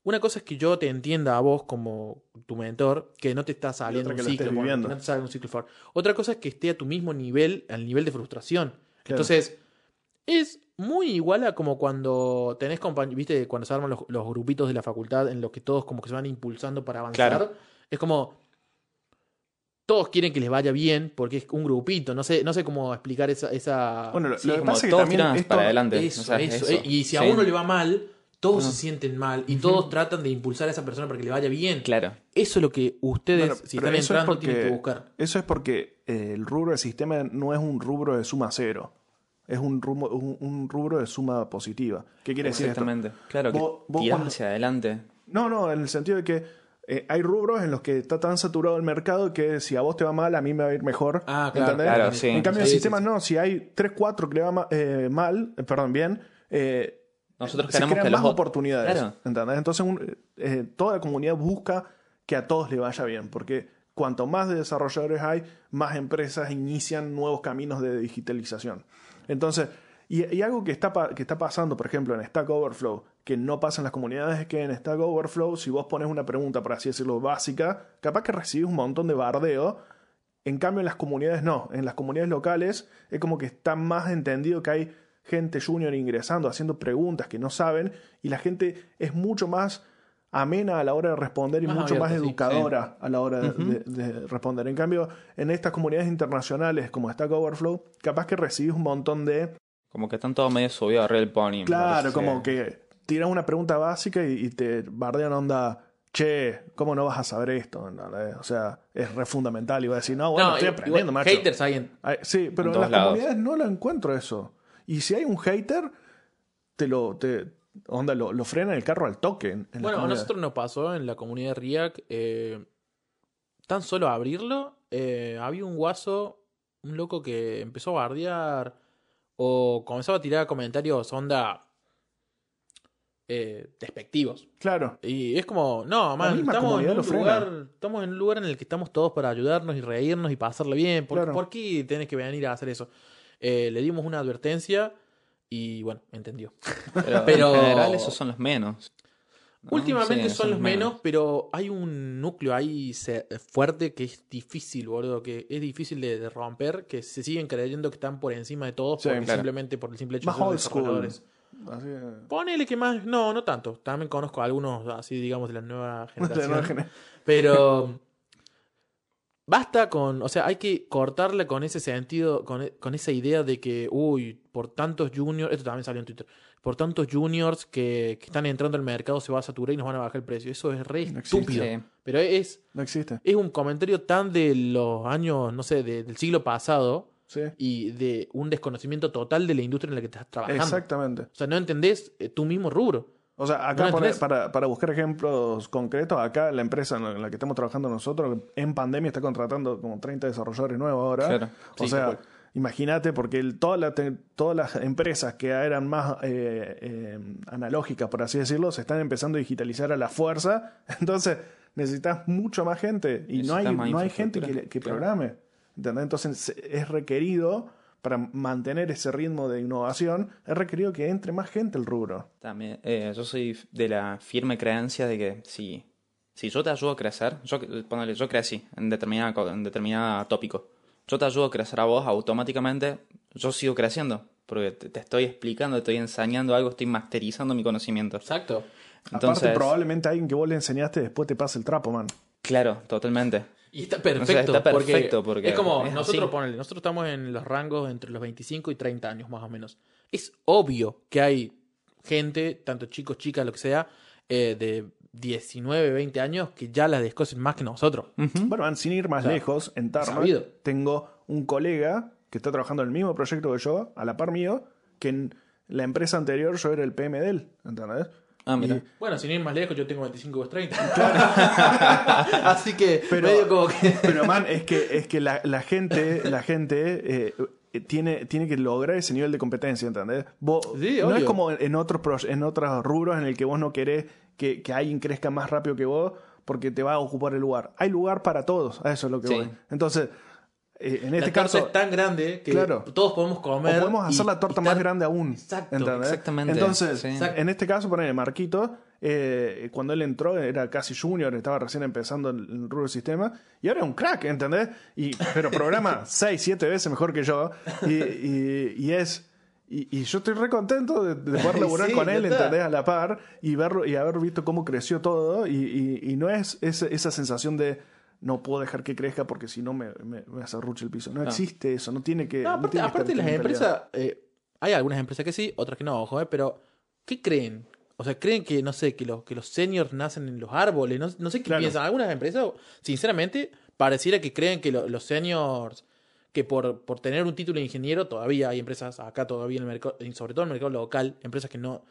Una cosa es que yo te entienda a vos como tu mentor, que no te está saliendo un ciclo, no te sale un ciclo for. Otra cosa es que esté a tu mismo nivel, al nivel de frustración. Claro. Entonces, es muy igual a como cuando tenés compañeros, viste, cuando se arman los, los grupitos de la facultad en los que todos como que se van impulsando para avanzar. Claro. Es como todos quieren que les vaya bien porque es un grupito, no sé, no sé cómo explicar esa, esa Bueno, lo, Sí, lo que pasa es que todos también esto, para adelante. eso, o sea, eso, eso. Y si a Sí. uno le va mal, todos se sienten mal y todos tratan de impulsar a esa persona para que le vaya bien. Claro. Eso es lo que ustedes, Bueno, si están eso es entrando, porque- tienen que buscar. Eso es porque el rubro del sistema no es un rubro de suma cero. Es un rubro, un, un rubro de suma positiva. ¿Qué quiere decir esto? Exactamente. Claro, que Vos- vos tirás cuando- hacia adelante. No, no, en el sentido de que eh, hay rubros en los que está tan saturado el mercado que si a vos te va mal, a mí me va a ir mejor. Ah, claro, ¿entendés? claro, sí. En cambio, Sí, en sistemas sí. no. Si hay 3, 4 que le va ma- eh, mal, eh, perdón, bien, eh, Nosotros se crean que más los oportunidades. Claro. ¿entendés? Entonces, un- eh, toda la comunidad busca que a todos le vaya bien, porque cuanto más desarrolladores hay, más empresas inician nuevos caminos de digitalización. Entonces, y, algo que está, que está pasando, por ejemplo, en Stack Overflow, que no pasa en las comunidades, es que en Stack Overflow, si vos pones una pregunta, por así decirlo, básica, capaz que recibes un montón de bardeo. En cambio, en las comunidades no. En las comunidades locales es como que está más entendido que hay gente junior ingresando, haciendo preguntas que no saben, y la gente es mucho más amena a la hora de responder y Más mucho más sí, educadora a la hora de- de, de responder. En cambio, en estas comunidades internacionales como Stack Overflow, capaz que recibís un montón de Como que están todos medio subidos arriba del pony. Claro, como que tiras una pregunta básica y, y te bardean onda, che, ¿cómo no vas a saber esto? O sea, es re fundamental y vas a decir, no, bueno, No, estoy igual, aprendiendo, macho. haters hay en- Ay, sí, pero En en, las lados. comunidades no lo encuentro eso. Y si hay un hater, te lo, te, onda, lo, lo frena el carro al toque. en- en las Bueno, a nosotros nos pasó en la comunidad de React, eh, tan solo abrirlo, eh, había un guaso, un loco que empezó a bardear o comenzaba a tirar comentarios onda eh, despectivos. Claro. Y es como, no, man, estamos en, un lugar, estamos en un lugar en el que estamos todos para ayudarnos y reírnos y pasarle bien. ¿Por, Claro. ¿por qué tenés que venir a hacer eso? Eh, le dimos una advertencia y bueno, entendió. *laughs* Pero, Pero- en general esos son los menos. ¿no? Últimamente Sí, son los menos, pero hay un núcleo ahí fuerte que es difícil, boludo, que es difícil de, de romper, que se siguen creyendo que están por encima de todos Sí, porque claro. simplemente por el simple hecho Más de ser old school. desarrolladores. Así es. Ponele que más, no, no tanto. También conozco a algunos así, digamos, de la nueva *laughs* De la generación. nueva gener- Pero *laughs* basta con, o sea, hay que cortarle con ese sentido, con, e- con esa idea de que, uy, por tantos juniors, esto también salió en Twitter, por tantos juniors que, que están entrando al mercado se va a saturar y nos van a bajar el precio. Eso es re No estúpido. Pero es, No existe. es un comentario tan de los años, no sé, de- del siglo pasado Sí. y de un desconocimiento total de la industria en la que estás trabajando. Exactamente. O sea, no entendés eh, tu mismo rubro. O sea, ¿No acá para, para buscar ejemplos concretos, acá la empresa en la que estamos trabajando nosotros, en pandemia está contratando como 30 desarrolladores nuevos ahora. Claro. O Sí, sea, imagínate, porque el- toda la todas las empresas que eran más eh, eh, analógicas, por así decirlo, se están empezando a digitalizar a la fuerza. *laughs* Entonces, necesitas mucho más gente y no hay, no hay gente que, que Claro. programe. ¿entendés? Entonces, es requerido. Para mantener ese ritmo de innovación, es requerido que entre más gente al rubro. También, eh, yo soy de la firme creencia de que si, si yo te ayudo a crecer, yo, ponele, yo crecí en determinada, co- en determinada tópico, yo te ayudo a crecer a vos, automáticamente yo sigo creciendo, porque te, te estoy explicando, te estoy enseñando algo, estoy masterizando mi conocimiento. Exacto. Entonces, Aparte, probablemente alguien que vos le enseñaste después te pase el trapo, man. claro, totalmente. Y está perfecto. O sea, está perfecto porque es como es nosotros, así. ponele, nosotros estamos en los rangos entre los 25 y 30 años más o menos. Es obvio que hay gente, tanto chicos, chicas, lo que sea, eh, de 19, 20 años que ya las descosen más que nosotros. Bueno, man, sin ir más O sea, lejos, en sabido. tengo un colega que está trabajando en el mismo proyecto que yo, a la par mío, que en la empresa anterior yo era el PM de él, ¿entendés? Ah, mira. Y- Bueno, sin ir más lejos, yo tengo 25 o 30. Así que Pero- medio como que... *laughs* Pero man, es que, es que la, la gente, la gente eh, eh, tiene, tiene que lograr ese nivel de competencia, ¿entendés? Vos, Sí, no obvio. es como en otros, en otros rubros en el que vos no querés que, que alguien crezca más rápido que vos, porque te va a ocupar el lugar. Hay lugar para todos, a eso es lo que Sí. voy. Entonces, eh, en La este caso, es tan grande que Claro. todos podemos o comer. podemos hacer y- la torta más grande aún. Exacto, ¿entendés? exactamente, Entonces, sí. en este caso, ponele Marquito, eh, cuando él entró era casi junior, estaba recién empezando el, el rubro del sistema, y ahora es un crack, ¿entendés? Y, pero programa *laughs* 6, 7 veces mejor que yo, y, y- y es... Y, y yo estoy re contento de, de poder *laughs* laburar Sí, con él, está. ¿entendés? A la par y verlo y haber visto cómo creció todo. Y, y- y no es esa sensación de no puedo dejar que crezca porque si no me, me, el piso. No, existe eso, no tiene que. No, no aparte, tiene que aparte estar las empresas, eh, hay algunas empresas que sí, otras que no, ojo, eh, pero ¿qué creen? O sea, creen que, no sé, que los, que los seniors nacen en los árboles, no, no sé qué Claro. piensan. Algunas empresas, sinceramente, pareciera que creen que lo- los seniors, que por, por tener un título de ingeniero, todavía hay empresas acá todavía en el mercado, sobre todo en el mercado local, empresas que no,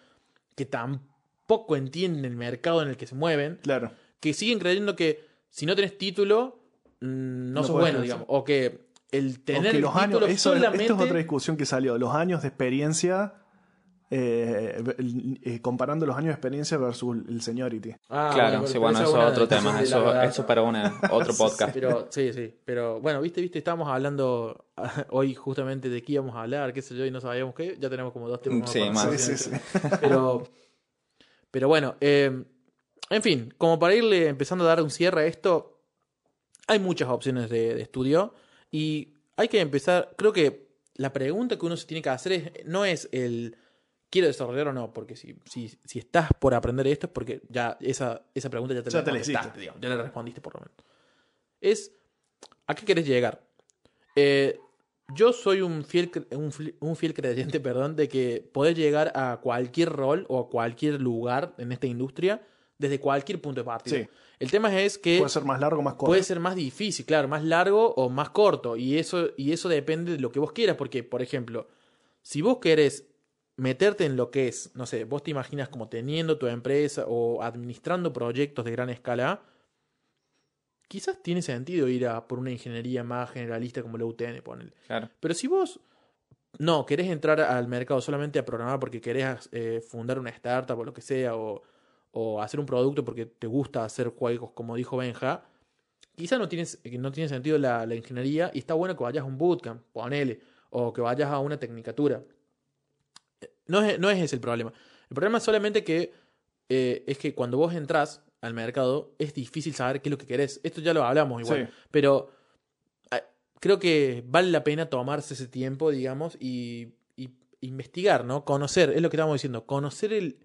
que tampoco entienden el mercado en el que se mueven, Claro. que siguen creyendo que si no tenés título, mm, no, No sos bueno, digamos. O que el tener que el los título años, eso es- solamente... esto es otra discusión que salió. Los años de experiencia, eh, eh, comparando los años de experiencia versus el seniority. Ah, claro, sí, bueno, eso es otro tema. Eso, eso para una, otro *laughs* podcast. Pero, sí, sí. Pero bueno, viste, viste, estábamos hablando *laughs* hoy justamente de qué íbamos a hablar, qué sé yo, y no sabíamos qué. Ya tenemos como dos temas. Sí, más. hablar. Sí, sí, sí. Pero, pero bueno, eh, en fin, como para irle empezando a dar un cierre a esto, hay muchas opciones de, de estudio y hay que empezar, creo que la pregunta que uno se tiene que hacer es, no es el quiero desarrollar o no, porque si, si, si estás por aprender esto es porque ya esa, esa pregunta ya te Ya la te contestaste, digamos, ya la respondiste por lo menos. Es, ¿a qué querés llegar? Eh, yo soy un fiel, un, un fiel creyente, *laughs* perdón, de que podés llegar a cualquier rol o a cualquier lugar en esta industria desde cualquier punto de partida. Sí. El tema es que Puede ser más largo o más corto. puede ser más difícil, claro, más largo o más corto. Y eso, y eso depende de lo que vos quieras. Porque, por ejemplo, si vos querés meterte en lo que es, no sé, vos te imaginas como teniendo tu empresa o administrando proyectos de gran escala, quizás tiene sentido ir a por una ingeniería más generalista como la UTN, ponele. Claro. Pero si vos no querés entrar al mercado solamente a programar porque querés eh, fundar una startup o lo que sea, o, o hacer un producto porque te gusta hacer juegos, como dijo Benja, quizás no, tienes, no tiene sentido la, la ingeniería y está bueno que vayas a un bootcamp, ponele, o que vayas a una tecnicatura. No es, no es ese el problema. El problema es solamente que eh, es que cuando vos entras al mercado es difícil saber qué es lo que querés. Esto ya lo hablamos igual. Sí. Pero ah, creo que vale la pena tomarse ese tiempo, digamos, y, y investigar, ¿no? Conocer, es lo que estábamos diciendo, conocer el,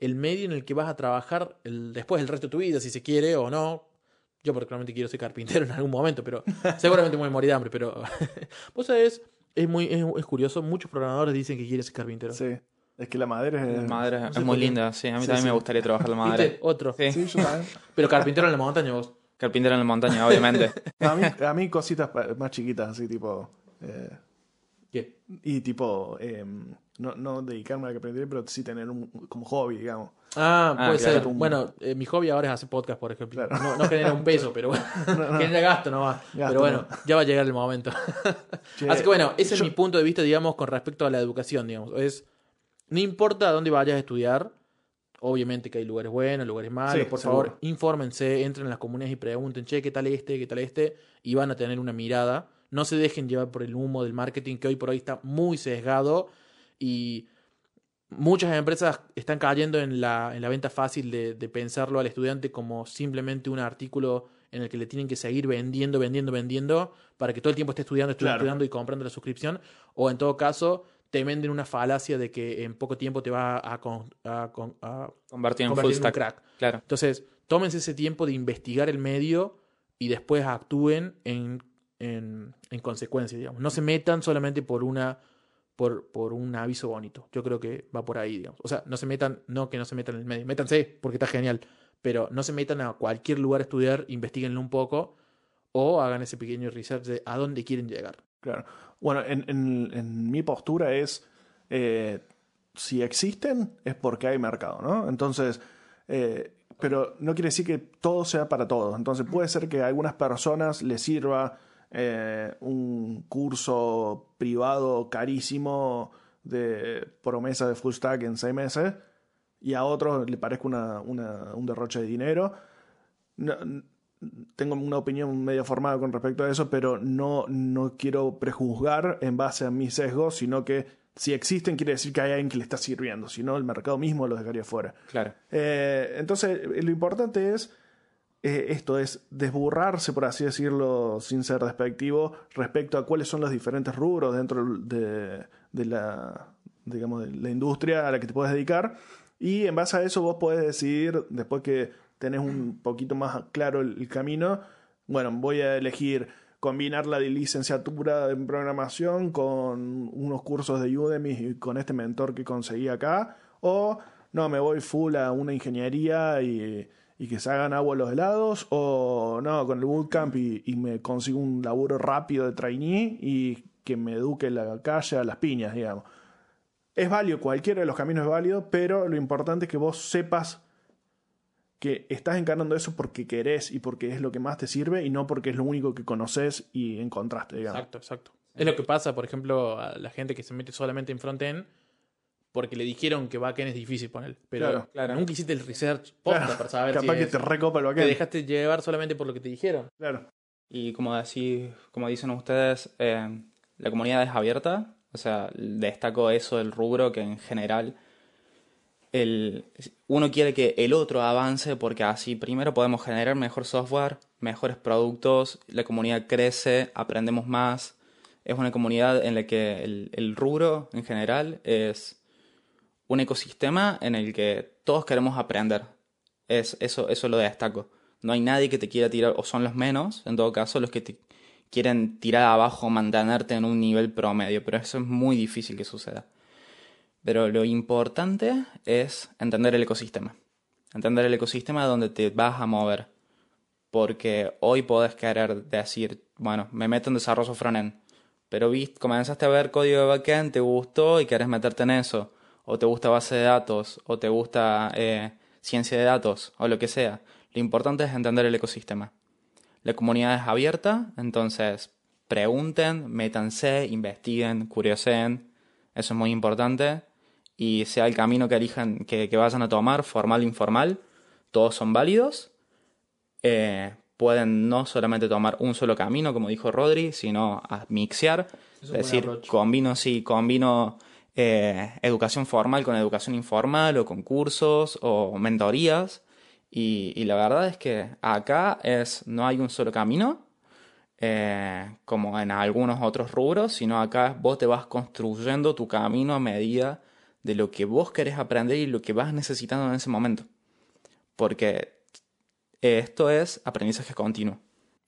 el medio en el que vas a trabajar el, después el resto de tu vida, si se quiere o no. Yo particularmente quiero ser carpintero en algún momento, pero *laughs* seguramente me voy a morir de hambre, pero *laughs* vos sabés, es muy es, es curioso, muchos programadores dicen que quieren ser carpintero. Sí. Es que la madera es. La madera no es muy linda, sí. A mí Sí, también sí. me gustaría trabajar la ¿Viste? madera. Otro. Sí. Sí, yo también. *laughs* Pero carpintero en la montaña vos. Carpintero en la montaña, obviamente. A mí, a mí cositas más chiquitas, así tipo. eh, ¿Qué? y tipo. eh, no, no dedicarme a la carpintería, pero sí tener un como hobby, digamos. Ah, Ah, puede claro. ser. Bueno, eh, mi hobby ahora es hacer podcast, por ejemplo. Claro. No, no genera un peso, pero *laughs* bueno, genera gasto nomás. Gasto, pero bueno, no. ya va a llegar el momento. *laughs* Che, Así que bueno, ese es mi punto de vista, digamos, con respecto a la educación, digamos. Es, no importa a dónde vayas a estudiar, obviamente que hay lugares buenos, lugares malos, Sí, por seguro. favor, infórmense, entren en las comunidades y pregunten, che, ¿qué tal este? ¿Qué tal este? Y van a tener una mirada. No se dejen llevar por el humo del marketing que hoy por hoy está muy sesgado y muchas empresas están cayendo en la, en la venta fácil de, de pensarlo al estudiante como simplemente un artículo en el que le tienen que seguir vendiendo, vendiendo, vendiendo, para que todo el tiempo esté estudiando, estudiando, Claro. estudiando y comprando la suscripción. O en todo caso, te venden una falacia de que en poco tiempo te va a, con- a con- a Convertir en full convertir en un stack. crack. Claro. Entonces, tómense ese tiempo de investigar el medio y después actúen en, en, en consecuencia, digamos. No se metan solamente por una por, por un aviso bonito. Yo creo que va por ahí, digamos. O sea, no se metan, no que no se metan en el medio. Métanse, porque está genial. Pero no se metan a cualquier lugar a estudiar, investiguenlo un poco o hagan ese pequeño research de a dónde quieren llegar. Claro. Bueno, en, en- en mi postura es, eh, si existen es porque hay mercado, ¿no? Entonces, eh, pero no quiere decir que todo sea para todos. Entonces puede ser que a algunas personas les sirva eh, un curso privado carísimo de promesa de full stack en seis meses y a otros le parezca una- una- un derroche de dinero. no- tengo una opinión medio formada con respecto a eso, pero no, no quiero prejuzgar en base a mis sesgos, sino que si existen quiere decir que hay alguien que le está sirviendo, si no el mercado mismo lo dejaría fuera. Claro. Eh, entonces, lo importante es eh, esto, es desburrarse, por así decirlo, sin ser despectivo, respecto a cuáles son los diferentes rubros dentro de, la, digamos, de la industria a la que te puedes dedicar. Y en base a eso vos podés decidir, después que tenés un poquito más claro el, el camino, bueno, voy a elegir combinar la licenciatura en programación con unos cursos de Udemy y con este mentor que conseguí acá, o no, me voy full a una ingeniería y, y que se hagan agua los helados, o no, con el bootcamp y, me consigo un laburo rápido de trainee y que me eduque la calle a las piñas, digamos. Es válido, cualquiera de los caminos es válido, pero lo importante es que vos sepas que estás encarnando eso porque querés y porque es lo que más te sirve y no porque es lo único que conoces y encontraste, digamos. Exacto, exacto. Es lo que pasa, por ejemplo, a la gente que se mete solamente en frontend porque le dijeron que backend es difícil poner. Pero Claro, claro. nunca hiciste el research posta Claro, para saber Capaz si que es- te recopa el te backend. dejaste llevar solamente por lo que te dijeron. Claro. Y como, decís, como dicen ustedes, eh, la comunidad es abierta. O sea, destaco eso del rubro que en general el, uno quiere que el otro avance porque así primero podemos generar mejor software, mejores productos, la comunidad crece, aprendemos más. Es una comunidad en la que el, el rubro en general es un ecosistema en el que todos queremos aprender. Es, eso, eso lo destaco. No hay nadie que te quiera tirar, o son los menos, en todo caso, los que te quieren tirar abajo, mantenerte en un nivel promedio, pero eso es muy difícil que suceda. Pero lo importante es entender el ecosistema. Entender el ecosistema donde te vas a mover. Porque hoy podés querer decir, bueno, me meto en desarrollo frontend. Pero viste, comenzaste a ver código de backend, te gustó y querés meterte en eso. O te gusta base de datos, o te gusta eh, ciencia de datos, o lo que sea. Lo importante es entender el ecosistema. La comunidad es abierta, entonces pregunten, métanse, investiguen, curioseen. Eso es muy importante. Y sea el camino que elijan, que, que vayan a tomar, formal o informal, todos son válidos. Eh, pueden no solamente tomar un solo camino, como dijo Rodri, sino a mixear. Es decir, combino, sí, combino eh, educación formal con educación informal, o con cursos, o mentorías. Y, y la verdad es que acá es, no hay un solo camino, eh, como en algunos otros rubros, sino acá vos te vas construyendo tu camino a medida de lo que vos querés aprender y lo que vas necesitando en ese momento. Porque esto es aprendizaje continuo.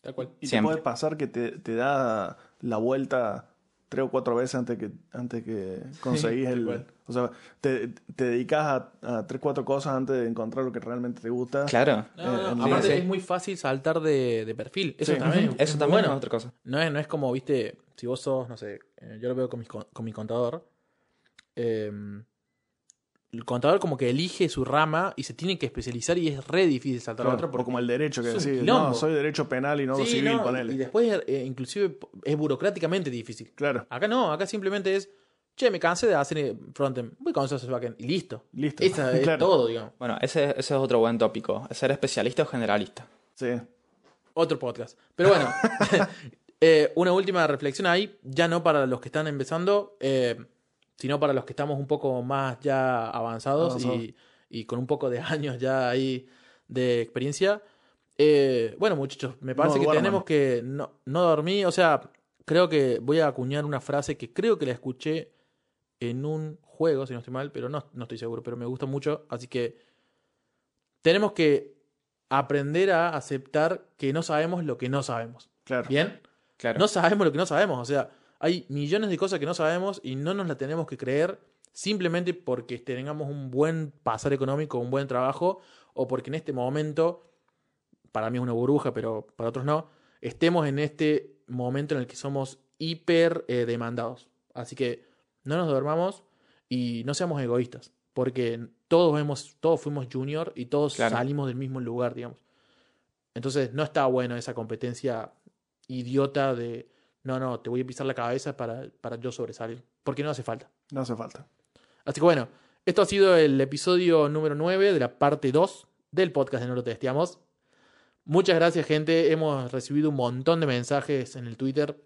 Tal cual. Y Siempre. te puede pasar que te, te da la vuelta tres o cuatro veces antes que, antes que conseguís el... O sea, te, te dedicas a, a tres o cuatro cosas antes de encontrar lo que realmente te gusta. Claro. No, no, Eh, aparte sí. es muy fácil saltar de, de perfil. Eso Sí. también. Eso es también bueno. es otra cosa. No es, no es como, viste, si vos sos, no sé, eh, yo lo veo con mi, con, con mi contador. eh, el contador como que elige su rama y se tiene que especializar y es re difícil saltar a Claro, otra o porque como el derecho que decís, no, soy derecho penal y no Sí, civil, no, ponele. y después eh, inclusive es burocráticamente difícil. Claro, Acá no, acá simplemente es, che, me cansé de hacer eh, frontend, voy a hacer backend y listo. listo. Esa es *laughs* Claro. todo, digamos. Bueno, ese, ese es otro buen tópico. ¿Ser especialista o generalista? Sí. Otro podcast. Pero bueno, *laughs* *laughs* eh, una última reflexión ahí, ya no para los que están empezando, eh, sino para los que estamos un poco más ya avanzados y, y con un poco de años ya ahí de experiencia. Eh, bueno, muchachos, me parece No que tenemos que no, no dormir, o sea, creo que voy a acuñar una frase que creo que la escuché en un juego, si no estoy mal, pero no, no estoy seguro, pero me gusta mucho, así que tenemos que aprender a aceptar que no sabemos lo que no sabemos. Claro. ¿Bien? Claro. No sabemos lo que no sabemos. O sea, hay millones de cosas que no sabemos y no nos la tenemos que creer simplemente porque tengamos un buen pasar económico, un buen trabajo, o porque en este momento, para mí es una burbuja, pero para otros no, estemos en este momento en el que somos hiper eh, demandados. Así que no nos dormamos y no seamos egoístas, porque todos hemos, todos fuimos junior y todos Claro. salimos del mismo lugar, digamos. Entonces no está bueno esa competencia idiota de no, no, te voy a pisar la cabeza para, para yo sobresalir, porque no hace falta. No hace falta. Así que bueno, esto ha sido el episodio número 9 de la parte 2 del podcast de No lo testeamos. Muchas gracias, gente. Hemos recibido un montón de mensajes en el Twitter.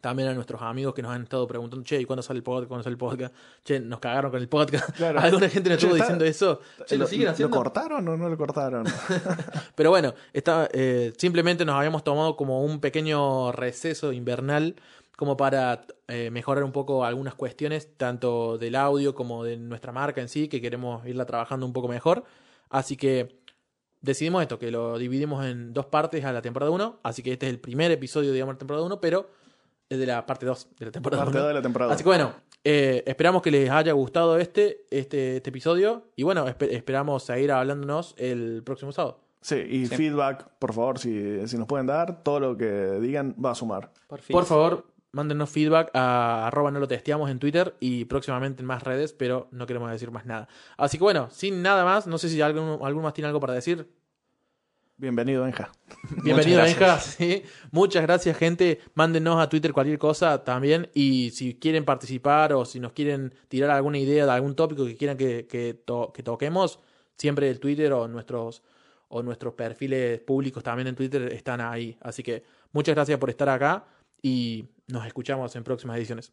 También a nuestros amigos que nos han estado preguntando, che, ¿y cuándo sale el podcast? ¿Cuándo sale el podcast? Che, nos cagaron con el podcast. *laughs* Claro. Alguna gente nos Che, estuvo está- diciendo eso. Che, ¿lo, ¿Lo, siguen lo haciendo? cortaron o no lo cortaron? *laughs* Pero bueno, está, eh, simplemente nos habíamos tomado como un pequeño receso invernal como para eh, mejorar un poco algunas cuestiones, tanto del audio como de nuestra marca en sí, que queremos irla trabajando un poco mejor. Así que decidimos esto, que lo dividimos en dos partes a la temporada 1. Así que este es el primer episodio, digamos, de la temporada 1, pero de la parte 2 de la temporada Parte 1. dos de la temporada. Así que bueno, eh, esperamos que les haya gustado este, este, este episodio. Y bueno, espe- esperamos seguir hablándonos el próximo sábado. Sí, y Sí. feedback, por favor, si, si nos pueden dar, todo lo que digan va a sumar. Por favor, mándenos feedback a arroba no lo testeamos en Twitter y próximamente en más redes, pero no queremos decir más nada. Así que bueno, sin nada más, no sé si alguno, alguno más tiene algo para decir. Bienvenido, Benja. Bienvenido, Muchas Benja. *laughs* Sí. Muchas gracias, gente. Mándenos a Twitter cualquier cosa también. Y si quieren participar o si nos quieren tirar alguna idea de algún tópico que quieran que, que, to- que toquemos, siempre el Twitter o nuestros, o nuestros perfiles públicos también en Twitter están ahí. Así que muchas gracias por estar acá y nos escuchamos en próximas ediciones.